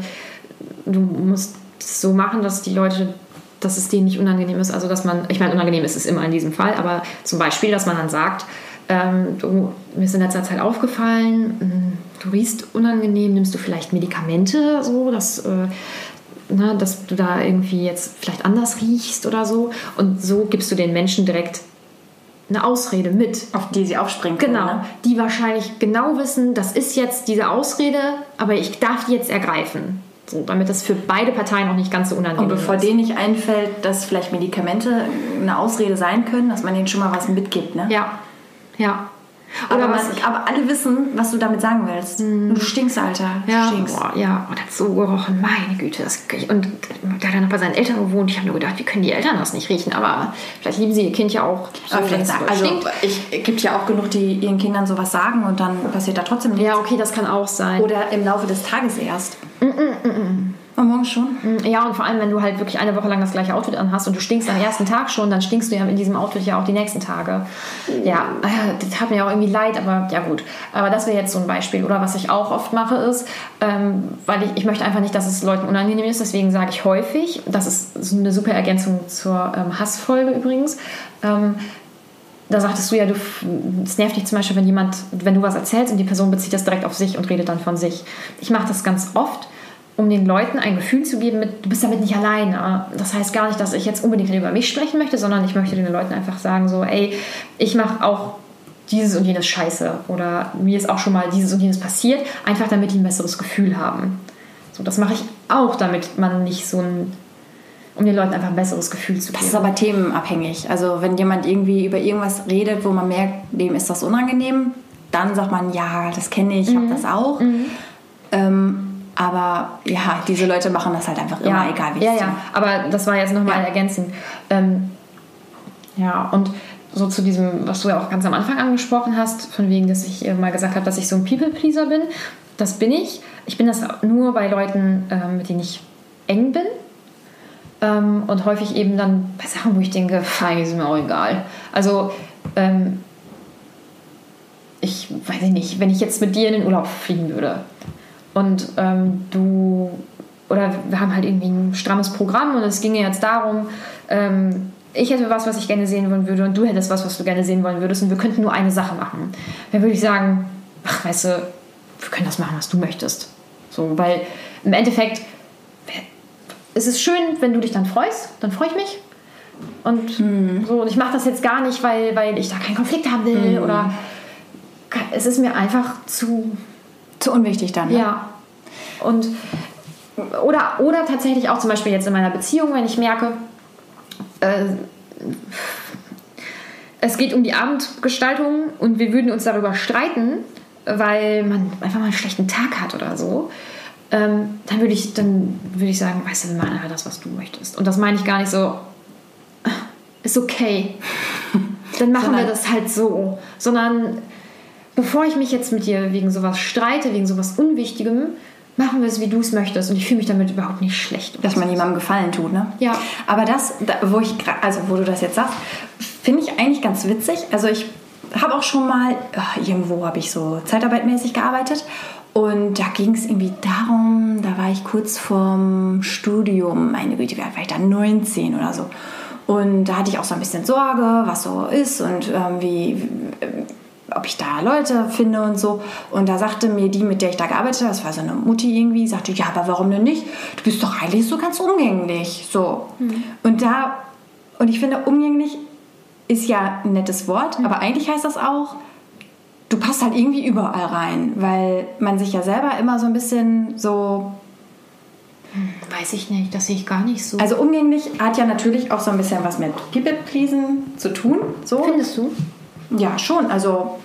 du musst es so machen, dass die Leute dass es denen nicht unangenehm ist. Also, dass man, ich meine, unangenehm ist es immer in diesem Fall, aber zum Beispiel, dass man dann sagt, ähm, du, mir ist in letzter Zeit aufgefallen, hm, du riechst unangenehm, nimmst du vielleicht Medikamente, so, dass, äh, ne, dass du da irgendwie jetzt vielleicht anders riechst oder so. Und so gibst du den Menschen direkt eine Ausrede mit. Auf die sie aufspringen können. Genau. Ne? Die wahrscheinlich genau wissen, das ist jetzt diese Ausrede, aber ich darf die jetzt ergreifen. So, damit das für beide Parteien auch nicht ganz so unangenehm ist. Und bevor ist. denen nicht einfällt, dass vielleicht Medikamente eine Ausrede sein können, dass man denen schon mal was mitgibt. Ne? Ja, ja. Oder aber, man, aber alle wissen, was du damit sagen willst. Mm. Du stinkst, Alter. Du ja, stinkst. Boah, ja, und hat so gerochen. Meine Güte. Das, und der hat dann noch bei seinen Eltern gewohnt. Ich habe nur gedacht, wie können die Eltern das nicht riechen? Aber vielleicht lieben sie ihr Kind ja auch so, aber vielleicht sagen, also es gibt ja auch genug, die ihren Kindern sowas sagen und dann passiert da trotzdem nichts. Ja, okay, das kann auch sein. Oder im Laufe des Tages erst. Mm -mm, und morgen schon? Mm, ja, und vor allem, wenn du halt wirklich eine Woche lang das gleiche Outfit anhast und du stinkst am ersten Tag schon, dann stinkst du ja in diesem Outfit ja auch die nächsten Tage. Ja, äh, das hat mir auch irgendwie leid, aber ja gut. Aber das wäre jetzt so ein Beispiel. Oder was ich auch oft mache ist, ähm, weil ich, ich möchte einfach nicht, dass es Leuten unangenehm ist, deswegen sage ich häufig, das ist eine super Ergänzung zur ähm, Hassfolge übrigens, ähm, da sagtest du ja, du, es nervt dich zum Beispiel, wenn jemand, wenn du was erzählst und die Person bezieht das direkt auf sich und redet dann von sich. Ich mache das ganz oft, um den Leuten ein Gefühl zu geben, mit, du bist damit nicht alleine. Das heißt gar nicht, dass ich jetzt unbedingt über mich sprechen möchte, sondern ich möchte den Leuten einfach sagen, so, ey, ich mache auch dieses und jenes Scheiße oder mir ist auch schon mal dieses und jenes passiert, einfach damit die ein besseres Gefühl haben. So, das mache ich auch, damit man nicht so ein um den Leuten einfach ein besseres Gefühl zu geben. Das ist aber themenabhängig. Also wenn jemand irgendwie über irgendwas redet, wo man merkt, dem ist das unangenehm, dann sagt man, ja, das kenne ich, ich mhm. habe das auch. Mhm. Ähm, aber ja, diese Leute machen das halt einfach immer, ja. egal wie Ja, ja, aber das war jetzt nochmal ja. ergänzend. Ähm, ja, und so zu diesem, was du ja auch ganz am Anfang angesprochen hast, von wegen, dass ich mal gesagt habe, dass ich so ein People-Pleaser bin. Das bin ich. Ich bin das nur bei Leuten, ähm, mit denen ich eng bin. Ähm, und häufig eben dann bei Sachen, wo ich denke, fein, ist mir auch egal. Also, ähm, ich weiß nicht, wenn ich jetzt mit dir in den Urlaub fliegen würde und ähm, du, oder wir haben halt irgendwie ein strammes Programm und es ginge jetzt darum, ähm, ich hätte was, was ich gerne sehen wollen würde und du hättest was, was du gerne sehen wollen würdest und wir könnten nur eine Sache machen. Dann würde ich sagen, ach, weißt du, wir können das machen, was du möchtest. So, weil im Endeffekt es ist schön, wenn du dich dann freust, dann freue ich mich. Und hm. so, und ich mache das jetzt gar nicht, weil, weil ich da keinen Konflikt haben will hm. oder es ist mir einfach zu zu unwichtig dann. Ne? Ja. Und oder, oder tatsächlich auch zum Beispiel jetzt in meiner Beziehung, wenn ich merke, äh, es geht um die Abendgestaltung und wir würden uns darüber streiten, weil man einfach mal einen schlechten Tag hat oder so ähm, dann würde ich, dann würde ich sagen, weißt du, wir machen einfach das, was du möchtest. Und das meine ich gar nicht so, ist okay. [laughs] Dann machen sondern, wir das halt so. Sondern bevor ich mich jetzt mit dir wegen sowas streite, wegen sowas Unwichtigem, machen wir es, wie du es möchtest. Und ich fühle mich damit überhaupt nicht schlecht. Dass man jemandem Gefallen tut, ne? Ja. Aber das, wo ich, also wo du das jetzt sagst, finde ich eigentlich ganz witzig. Also ich habe auch schon mal, irgendwo habe ich so zeitarbeitmäßig gearbeitet und da ging es irgendwie darum, da war ich kurz vorm Studium, meine Güte, war ich da? 19 oder so. Und da hatte ich auch so ein bisschen Sorge, was so ist und ähm, wie, ob ich da Leute finde und so. Und da sagte mir die, mit der ich da gearbeitet habe, das war so eine Mutti irgendwie, sagte, ja, aber warum denn nicht? Du bist doch eigentlich so ganz umgänglich. So. Mhm. Und da, und ich finde, umgänglich ist ja ein nettes Wort, mhm. aber eigentlich heißt das auch, du passt halt irgendwie überall rein, weil man sich ja selber immer so ein bisschen so. Hm, weiß ich nicht, das sehe ich gar nicht so. Also umgänglich hat ja natürlich auch so ein bisschen was mit People-Pleasen zu tun. So. Findest du? Ja, schon. Also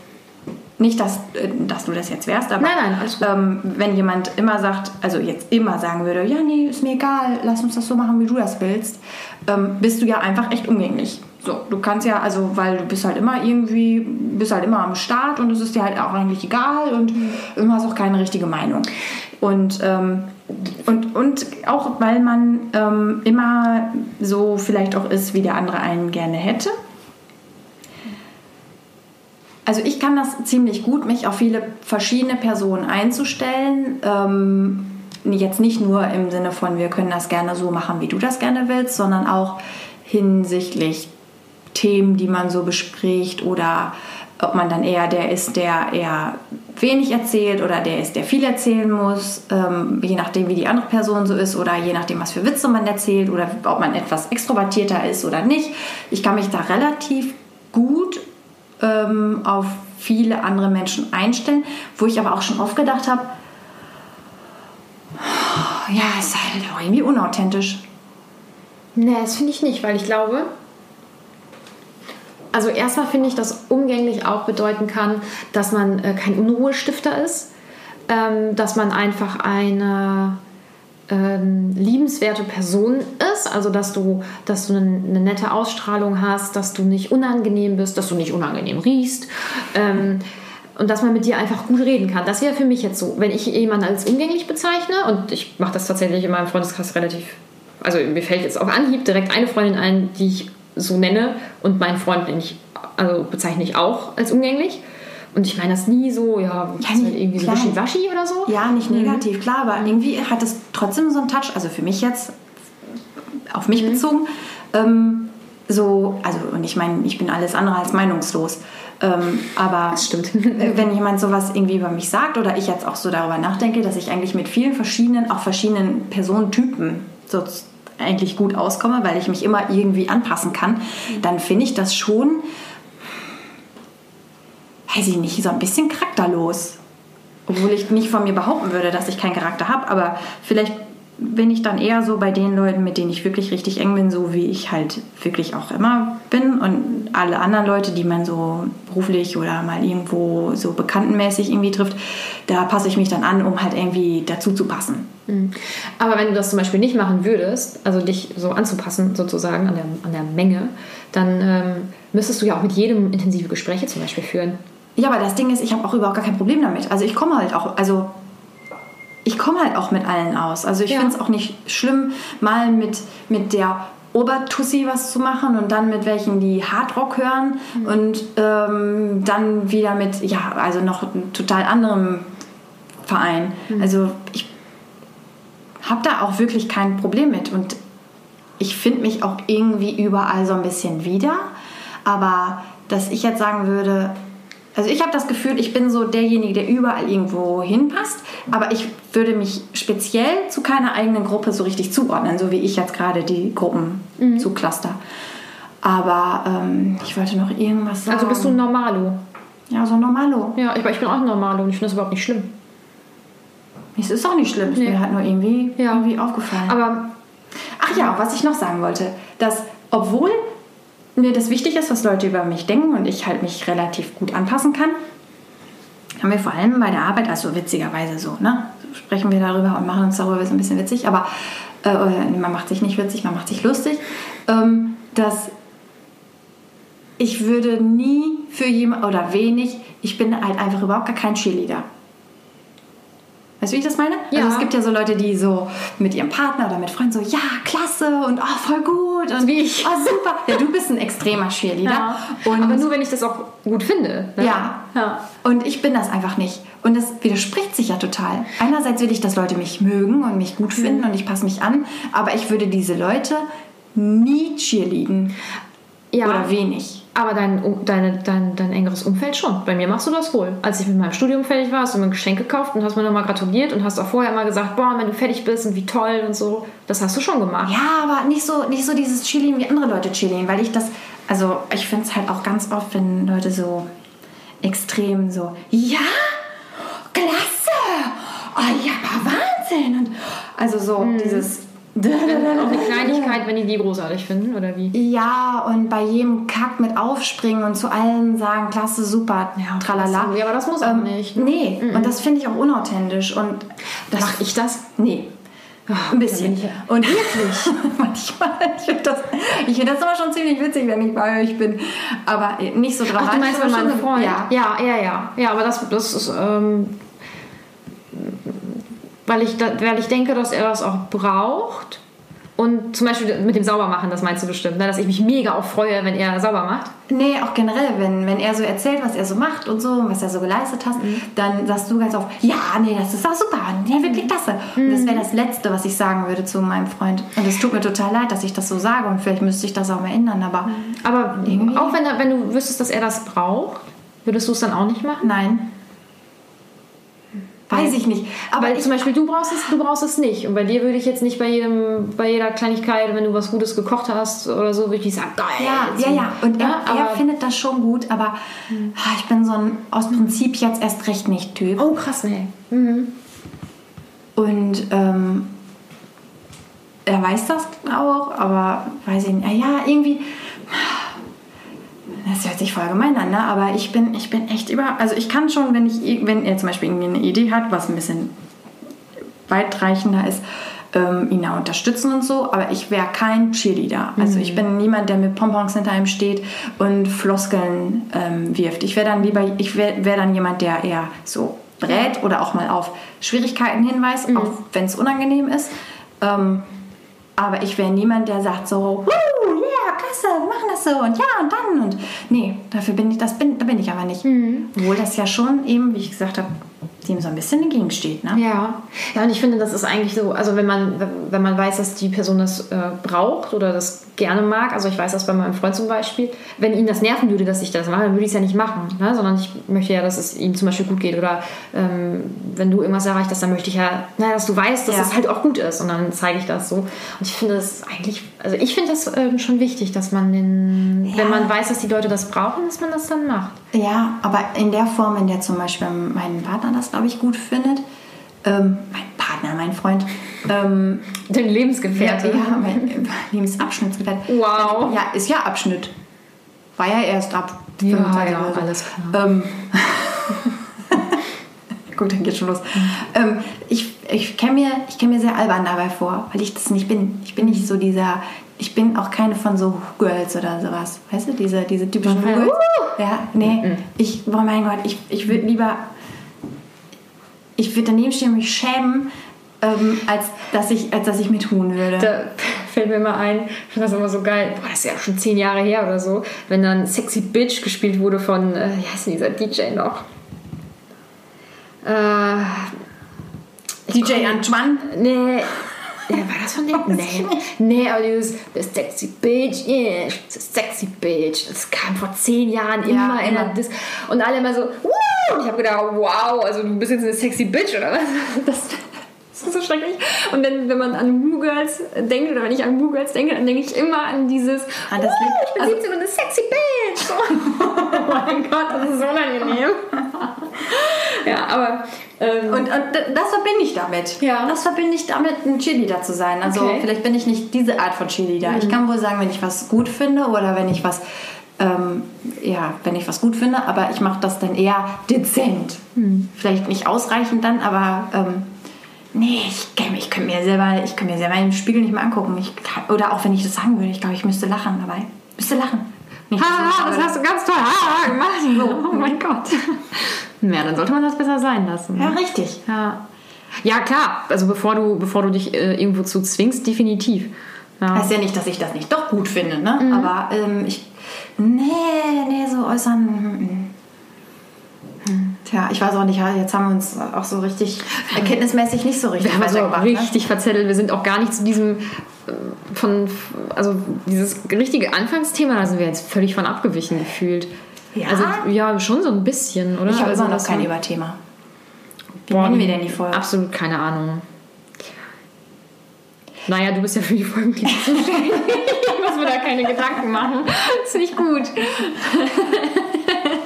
nicht, dass, äh, dass du das jetzt wärst, aber nein, nein. Ähm, wenn jemand immer sagt, also jetzt immer sagen würde, ja, nee, ist mir egal, lass uns das so machen, wie du das willst, ähm, bist du ja einfach echt umgänglich. So, du kannst ja, also, weil du bist halt immer irgendwie, bist halt immer am Start und es ist dir halt auch eigentlich egal und immer hast auch keine richtige Meinung. Und, ähm, und, und auch, weil man ähm, immer so vielleicht auch ist, wie der andere einen gerne hätte. Also ich kann das ziemlich gut, mich auf viele verschiedene Personen einzustellen. Ähm, jetzt nicht nur im Sinne von, wir können das gerne so machen, wie du das gerne willst, sondern auch hinsichtlich Themen, die man so bespricht oder ob man dann eher der ist, der eher wenig erzählt oder der ist, der viel erzählen muss, ähm, je nachdem, wie die andere Person so ist oder je nachdem, was für Witze man erzählt oder ob man etwas extrovertierter ist oder nicht. Ich kann mich da relativ gut ähm, auf viele andere Menschen einstellen, wo ich aber auch schon oft gedacht habe, ja, ist halt auch irgendwie unauthentisch. Nee, das finde ich nicht, weil ich glaube, also erstmal finde ich, dass umgänglich auch bedeuten kann, dass man äh, kein Unruhestifter ist, ähm, dass man einfach eine ähm, liebenswerte Person ist, also dass du, dass du eine, eine, nette Ausstrahlung hast, dass du nicht unangenehm bist, dass du nicht unangenehm riechst. Ähm, und dass man mit dir einfach gut reden kann. Das wäre für mich jetzt so, wenn ich jemanden als umgänglich bezeichne, und ich mache das tatsächlich in meinem Freundeskreis relativ, also mir fällt jetzt auf Anhieb direkt eine Freundin ein, die ich so nenne und meinen Freund den ich, also bezeichne ich auch als umgänglich. Und ich meine das nie so, ja, ja halt irgendwie so wischi-waschi oder so. Ja, nicht mhm. negativ, mhm. klar, aber irgendwie hat es trotzdem so einen Touch, also für mich jetzt, auf mich mhm. bezogen, ähm, so, also und ich meine, ich bin alles andere als meinungslos. Ähm, aber [laughs] wenn jemand sowas irgendwie über mich sagt oder ich jetzt auch so darüber nachdenke, dass ich eigentlich mit vielen verschiedenen, auch verschiedenen Personentypen so eigentlich gut auskomme, weil ich mich immer irgendwie anpassen kann, dann finde ich das schon, weiß ich nicht, so ein bisschen charakterlos. Obwohl ich nicht von mir behaupten würde, dass ich keinen Charakter habe, aber vielleicht bin ich dann eher so bei den Leuten, mit denen ich wirklich richtig eng bin, so wie ich halt wirklich auch immer bin. Und alle anderen Leute, die man so beruflich oder mal irgendwo so bekanntenmäßig irgendwie trifft, da passe ich mich dann an, um halt irgendwie dazu zu passen. Aber wenn du das zum Beispiel nicht machen würdest, also dich so anzupassen sozusagen an der, an der Menge, dann ähm, müsstest du ja auch mit jedem intensive Gespräche zum Beispiel führen. Ja, aber das Ding ist, ich habe auch überhaupt gar kein Problem damit. Also ich komme halt auch, also ich komme halt auch mit allen aus. Also ich Ja. finde es auch nicht schlimm, mal mit, mit der Obertussi was zu machen und dann mit welchen, die Hardrock hören und ähm, dann wieder mit, ja, also noch total anderem Verein. Also ich habe da auch wirklich kein Problem mit und ich finde mich auch irgendwie überall so ein bisschen wieder. Aber dass ich jetzt sagen würde, also ich habe das Gefühl, ich bin so derjenige, der überall irgendwo hinpasst, aber ich würde mich speziell zu keiner eigenen Gruppe so richtig zuordnen, so wie ich jetzt gerade die Gruppen zu Cluster. Aber ähm, ich wollte noch irgendwas sagen. Also bist du ein Normalo. ja so normalo. Ja, ich, ich bin auch ein Normalo und ich finde das überhaupt nicht schlimm. Es ist auch nicht schlimm, es ist Nee. mir halt nur irgendwie, Ja. irgendwie aufgefallen. Aber Ach ja, was ich noch sagen wollte, dass obwohl mir das wichtig ist, was Leute über mich denken und ich halt mich relativ gut anpassen kann, haben wir vor allem bei der Arbeit, also witzigerweise so, ne, sprechen wir darüber und machen uns darüber so ein bisschen witzig, aber äh, oder man macht sich nicht witzig, man macht sich lustig, ähm, dass ich würde nie für jemand oder wenig, ich bin halt einfach überhaupt gar kein Cheerleader. Weißt du, wie ich das meine? Ja. Also es gibt ja so Leute, die so mit ihrem Partner oder mit Freunden so, ja, klasse und oh, voll gut und Wie ich. Oh, super. Ja, du bist ein extremer Cheerleader. Ja. Und aber nur wenn ich das auch gut finde. Ne? ja. ja. Und ich bin das einfach nicht. Und das widerspricht sich ja total. Einerseits will ich, dass Leute mich mögen und mich gut finden und ich passe mich an, aber ich würde diese Leute nie cheerleaden. Ja. Oder wenig. Aber dein, deine, dein, dein engeres Umfeld schon. Bei mir machst du das wohl. Als ich mit meinem Studium fertig war, hast du mir ein Geschenk gekauft und hast mir nochmal gratuliert und hast auch vorher mal gesagt, boah, wenn du fertig bist und wie toll und so. Das hast du schon gemacht. Ja, aber nicht so, nicht so dieses Cheerleading wie andere Leute cheerleading, weil ich das, also ich finde es halt auch ganz oft, wenn Leute so extrem so, ja, klasse, oh ja, aber Wahnsinn. Und also so dieses, Auch eine [laughs] Kleinigkeit, wenn die die großartig finden, oder wie? Ja, und bei jedem Kack mit aufspringen und zu allen sagen, klasse, super, tralala. so. Ja, aber das muss auch nicht. Nee, und das finde ich auch unauthentisch. Und das, Mach ich das? Nee. Ein bisschen. ja- Und [laughs] wirklich, manchmal, ich finde das, ich find das immer schon ziemlich witzig, wenn ich bei euch bin. Aber nicht so dramatisch. Ach, du meinst meinem schon- Freund? Ja. ja, ja, ja. Ja, aber das, das ist, ähm, weil, ich weil ich denke, dass er das auch braucht. Und zum Beispiel mit dem Saubermachen, das meinst du bestimmt, ne? dass ich mich mega auch freue, wenn er sauber macht. Nee, auch generell, wenn, wenn er so erzählt, was er so macht und so, und was er so geleistet hat, Mhm. dann sagst du ganz oft, ja, nee, das ist auch super, nee, wirklich klasse. Und Mhm. das wäre das Letzte, was ich sagen würde zu meinem Freund. Und es tut mir total leid, dass ich das so sage und vielleicht müsste ich das auch mal ändern, aber Aber Irgendwie- auch wenn, wenn du wüsstest, dass er das braucht, würdest du es dann auch nicht machen? nein. Weiß ich nicht. Aber Weil zum Beispiel du brauchst es, du brauchst es nicht. Und bei dir würde ich jetzt nicht bei jedem, bei jeder Kleinigkeit, wenn du was Gutes gekocht hast oder so, würde ich sagen, geil. Ja, ja, ja. Und er, Ja, er aber- findet das schon gut, aber ah, ich bin so ein aus Prinzip jetzt erst recht nicht Typ. Oh, krass, nee. Und ähm, er weiß das auch, aber weiß ich nicht. Ja, irgendwie. Das hört sich voll gemein an, ne? aber ich bin, ich bin echt über. Also ich kann schon, wenn ich, wenn er zum Beispiel irgendwie eine Idee hat, was ein bisschen weitreichender ist, ähm, ihn da unterstützen und so, aber ich wäre kein Cheerleader. Also ich bin niemand, der mit Pompons hinter einem steht und Floskeln ähm, wirft. Ich wäre dann lieber, ich wäre wär dann jemand, der eher so brät oder auch mal auf Schwierigkeiten hinweist, auch wenn es unangenehm ist. Ähm, aber ich wäre niemand, der sagt so, "Wuhu, yeah, klasse, wir machen das so und ja und dann und nee, dafür bin ich, das bin, da bin ich aber nicht. Obwohl das ja schon eben, wie ich gesagt habe, die ihm so ein bisschen entgegensteht. Ne? Ja. ja, und ich finde, das ist eigentlich so, also wenn man, wenn man weiß, dass die Person das äh, braucht oder das gerne mag, also ich weiß das bei meinem Freund zum Beispiel, wenn ihn das nerven würde, dass ich das mache, dann würde ich es ja nicht machen, ne? sondern ich möchte ja, dass es ihm zum Beispiel gut geht oder ähm, wenn du irgendwas erreicht hast, dann möchte ich ja, na, dass du weißt, dass ja. es halt auch gut ist und dann zeige ich das so. Und ich finde das eigentlich, also ich finde das ähm, schon wichtig, dass man den, ja. wenn man weiß, dass die Leute das brauchen, dass man das dann macht. Ja, aber in der Form, in der zum Beispiel mein Partner das, glaube ich, gut findet, ähm, mein Partner, mein Freund, ähm, Den Lebensgefährte. Ja, ja mein Lebensabschnittsgefährte. Wow. Ja, ist ja Abschnitt. War ja erst ab ja, ja, alles klar. Ähm, [laughs] gut, dann geht schon los. Ähm, ich ich kenne mir, kenn mir sehr albern dabei vor, weil ich das nicht bin. Ich bin nicht so dieser, ich bin auch keine von so Girls oder sowas. Weißt du, diese, diese typischen Girls. Uh! Ja, nee. Mhm. Ich, oh mein Gott, ich, ich würde lieber, ich würde daneben stehen und mich schämen, ähm, als, dass ich, als dass ich mir tun würde. Da fällt mir immer ein, ich finde das immer so geil, boah, das ist ja schon zehn Jahre her oder so, wenn dann Sexy Bitch gespielt wurde von, äh, wie heißt denn dieser DJ noch? Äh, DJ Antoine? Nee. Ja, war das von [laughs] dem? Nee. Nee, aber dieses The Sexy Bitch, yeah, the Sexy Bitch. Das kam vor zehn Jahren immer, ja, immer. Das, und alle immer so! Und ich habe gedacht, wow, also du bist jetzt eine Sexy Bitch oder was? [laughs] Das ist so schrecklich. Und dann, wenn man an Woo Girls denkt, oder wenn ich an Woo Girls denke, dann denke ich immer an dieses, ah, das Woo, ich bin also, 17 und eine Sexy Bitch. [laughs] oh mein Gott, das ist so unangenehm. [laughs] ja, aber ähm, und, und, das verbinde ich damit. Ja. Das verbinde ich damit, ein Cheerleader zu sein. Also okay. vielleicht bin ich nicht diese Art von Cheerleader. Mhm. Ich kann wohl sagen, wenn ich was gut finde oder wenn ich was, ähm, ja, wenn ich was gut finde, aber ich mache das dann eher dezent. Mhm. Vielleicht nicht ausreichend dann, aber ähm, nee, ich, kann, ich könnte mir selber, ich könnte mir selber im Spiegel nicht mehr angucken. Ich, oder auch wenn ich das sagen würde, ich glaube, ich müsste lachen dabei. Müsste lachen. Nicht ha, das hast du ganz toll ha, gemacht. [laughs] So, oh mein Gott. Ja, dann sollte man das besser sein lassen. Ja, richtig. Ja, ja klar. Also bevor du, bevor du dich äh, irgendwo zu zwingst, definitiv. Ja. Heißt ja nicht, dass ich das nicht doch gut finde, ne? Mhm. Aber ähm, ich. Nee, nee, so äußern. Tja, ich weiß auch nicht, jetzt haben wir uns auch so richtig erkenntnismäßig nicht so richtig wir haben so ne? richtig ne? verzettelt. Wir sind auch gar nicht zu diesem äh, von also dieses richtige Anfangsthema, da sind wir jetzt völlig von abgewichen gefühlt. Ja? Also ja, schon so ein bisschen, oder? Ich habe also, immer noch kein Überthema. Wie Boah, nennen wir denn die Folge? Absolut keine Ahnung. Naja, du bist ja für die Folgen zuständig. [laughs] ich muss mir da keine Gedanken machen. Das ist nicht gut.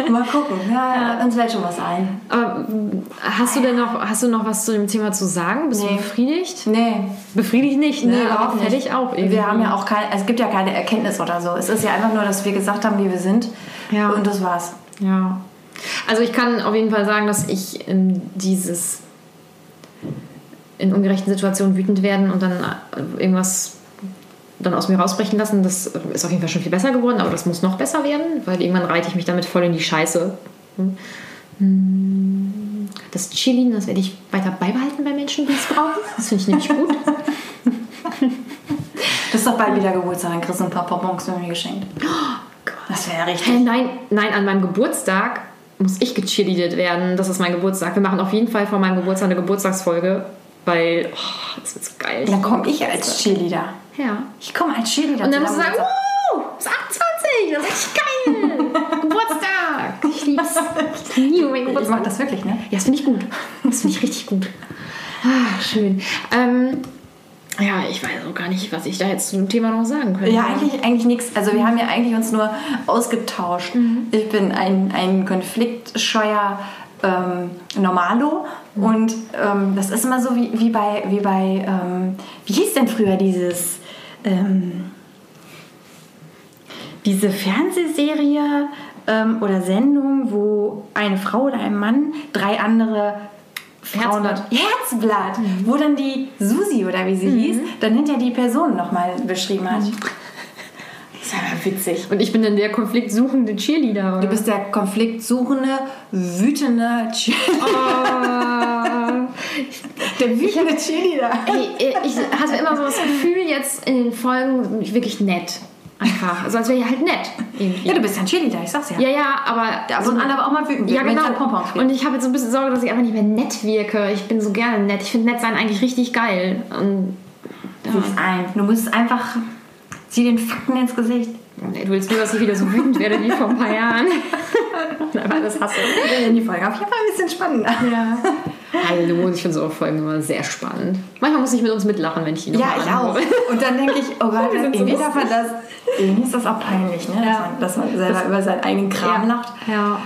Mal gucken. Ja, uns fällt schon was ein. Aber hast du denn noch, hast du noch was zu dem Thema zu sagen? Bist nee. du befriedigt? Nee. Befriedigt nicht? Nee, überhaupt nicht. Fertig auch irgendwie. Wir haben ja auch keine, es gibt ja keine Erkenntnis oder so. Es ist ja einfach nur, dass wir gesagt haben, wie wir sind. Ja. Und das war's. Ja. Also ich kann auf jeden Fall sagen, dass ich dieses in ungerechten Situationen wütend werden und dann irgendwas dann aus mir rausbrechen lassen. Das ist auf jeden Fall schon viel besser geworden, aber das muss noch besser werden, weil irgendwann reite ich mich damit voll in die Scheiße. Das Chili, das werde ich weiter beibehalten bei Menschen, die es brauchen. Das finde ich nämlich gut. [laughs] Das ist doch bald wieder Geburtstag, dann kriegst du ein paar Bonbons mir geschenkt. Oh das wäre ja richtig. Hey, nein, nein, an meinem Geburtstag muss ich gechillidet werden. Das ist mein Geburtstag. Wir machen auf jeden Fall vor meinem Geburtstag eine Geburtstagsfolge, weil oh, das wird so geil. Dann komme ich als Cheerleader. Ja. Ich komme als Cheerleader. Und dann musst du sagen, wow, ist 28, das ist echt geil. [laughs] Geburtstag. Ich lieb's. [laughs] Ich liebe meinen Geburtstag. Ich mach das wirklich, ne? Ja, das finde ich gut. Das finde ich richtig gut. Ah, schön. Ähm, ja, ich weiß auch gar nicht, was ich da jetzt zu dem Thema noch sagen könnte. Ja, eigentlich, eigentlich nichts. Also wir haben ja eigentlich uns nur ausgetauscht. Mhm. Ich bin ein, ein konfliktscheuer ähm, Normalo mhm. und ähm, das ist immer so wie, wie bei, wie bei ähm, wie hieß denn früher dieses ähm, diese Fernsehserie ähm, oder Sendung, wo eine Frau oder ein Mann drei andere Herzblatt. Herzblatt, mhm. wo dann die Susi oder wie sie mhm. hieß, dann hinter die Person nochmal beschrieben hat. Mhm. Das ist aber witzig. Und ich bin dann der konfliktsuchende Cheerleader. Oder? Du bist der konfliktsuchende, wütende Cheerleader. Oh. [laughs] der wütende ich, Cheerleader. Ey, ich hatte immer so das Gefühl, jetzt in den Folgen wirklich nett. Einfach. Also als wäre ich halt nett. Irgendwie. Ja, du bist ja ein Cheerleader, ich sag's ja. Ja, ja, aber. Ab und an aber auch mal wütend Ja, genau. Und ich habe jetzt so ein bisschen Sorge, dass ich einfach nicht mehr nett wirke. Ich bin so gerne nett. Ich finde nett sein eigentlich richtig geil. Und ein. Du musst einfach. Zieh den Fakten ins Gesicht. Du willst nur, dass ich wieder so wütend werde wie vor ein paar Jahren. [laughs] Aber das hasse ich. In die Folge auf jeden Fall ein bisschen spannender. Ja. Hallo, ich finde so Folgen immer sehr spannend. Manchmal muss ich mit uns mitlachen, wenn ich noch Ja, ich auch. anhöre. Und dann denke ich, oh [laughs] Gott, so irgendwie darf man das. Irgendwie ist das auch peinlich, ne? Ja. Dass, man, dass man selber über seinen eigenen Kram lacht. Ja.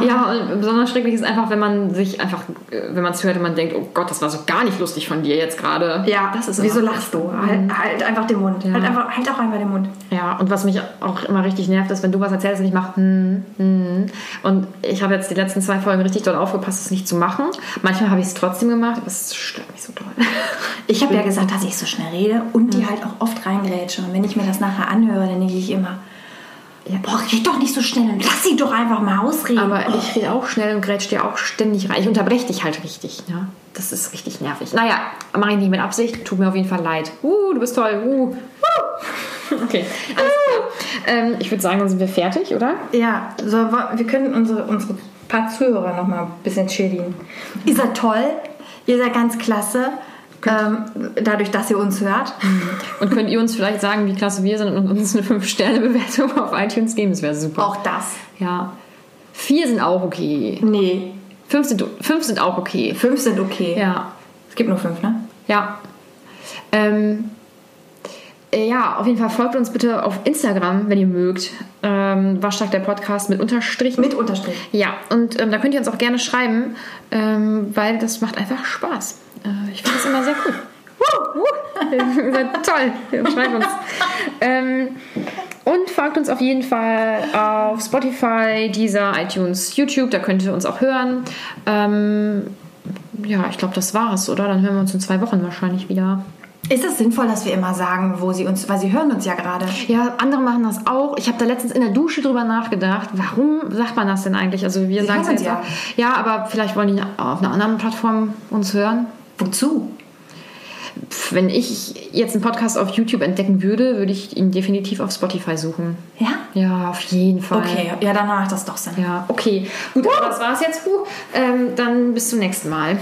Ja, und besonders schrecklich ist einfach, wenn man sich einfach, äh, wenn man es hört und man denkt, oh Gott, das war so gar nicht lustig von dir jetzt gerade. Ja, das ist wieso lachst du? Halt, halt einfach den Mund. Halt, einfach, halt auch einfach den Mund. Ja, und was mich auch immer richtig nervt, ist, wenn du was erzählst und ich mache hm, hm. Und ich habe jetzt die letzten zwei Folgen richtig doll aufgepasst, es nicht zu machen. Manchmal habe ich es trotzdem gemacht, aber es stört mich so doll. [laughs] Ich habe ja gesagt, dass ich so schnell rede und die halt auch oft reingrätsche. Und wenn ich mir das nachher anhöre, dann denke ich immer, Ja. boah, red doch nicht so schnell und lass sie doch einfach mal ausreden. Aber ich rede auch schnell und grätsch dir auch ständig rein. Ich unterbreche dich halt richtig. Ja? Das ist richtig nervig. Naja, mache ich nicht mit Absicht. Tut mir auf jeden Fall leid. Uh, du bist toll. Uh. Uh. [laughs] Okay, alles klar. Ähm, ich würde sagen, dann sind wir fertig, oder? Ja, so, wir können unsere, unsere paar Zuhörer noch mal ein bisschen chillen. Ihr seid toll, ihr seid ganz klasse. Ähm, dadurch, dass ihr uns hört. Und könnt ihr uns vielleicht sagen, wie klasse wir sind und uns eine 5-Sterne-Bewertung auf iTunes geben? Das wäre super. Auch das. Ja. Vier sind auch okay. Nee, Fünf sind, fünf sind auch okay. fünf sind okay. Ja. Es gibt nur fünf, ne? Ja. Ähm, äh, ja, auf jeden Fall folgt uns bitte auf Instagram, wenn ihr mögt. Ähm, Waschtag der Podcast mit Unterstrichen. Mit Unterstrich. Ja, und ähm, da könnt ihr uns auch gerne schreiben, ähm, weil das macht einfach Spaß. Äh, ich finde das immer sehr cool. [laughs] Toll. Schreibt uns. Ähm, und folgt uns auf jeden Fall auf Spotify, Deezer, iTunes, YouTube. Da könnt ihr uns auch hören. Ähm, ja, ich glaube, das war's, oder? Dann hören wir uns in zwei Wochen wahrscheinlich wieder. Ist es sinnvoll, dass wir immer sagen, wo sie uns, weil sie hören uns ja gerade. Ja, andere machen das auch. Ich habe da letztens in der Dusche drüber nachgedacht. Warum sagt man das denn eigentlich? Also wir sagen es jetzt ja. auch. Ja, aber vielleicht wollen die auf einer anderen Plattform uns hören. Wozu? Wenn ich jetzt einen Podcast auf YouTube entdecken würde, würde ich ihn definitiv auf Spotify suchen. Ja? Ja, auf jeden Fall. Okay, ja, dann macht das doch Sinn. Ja, okay. Gut, aber das war's jetzt. Ähm, dann bis zum nächsten Mal.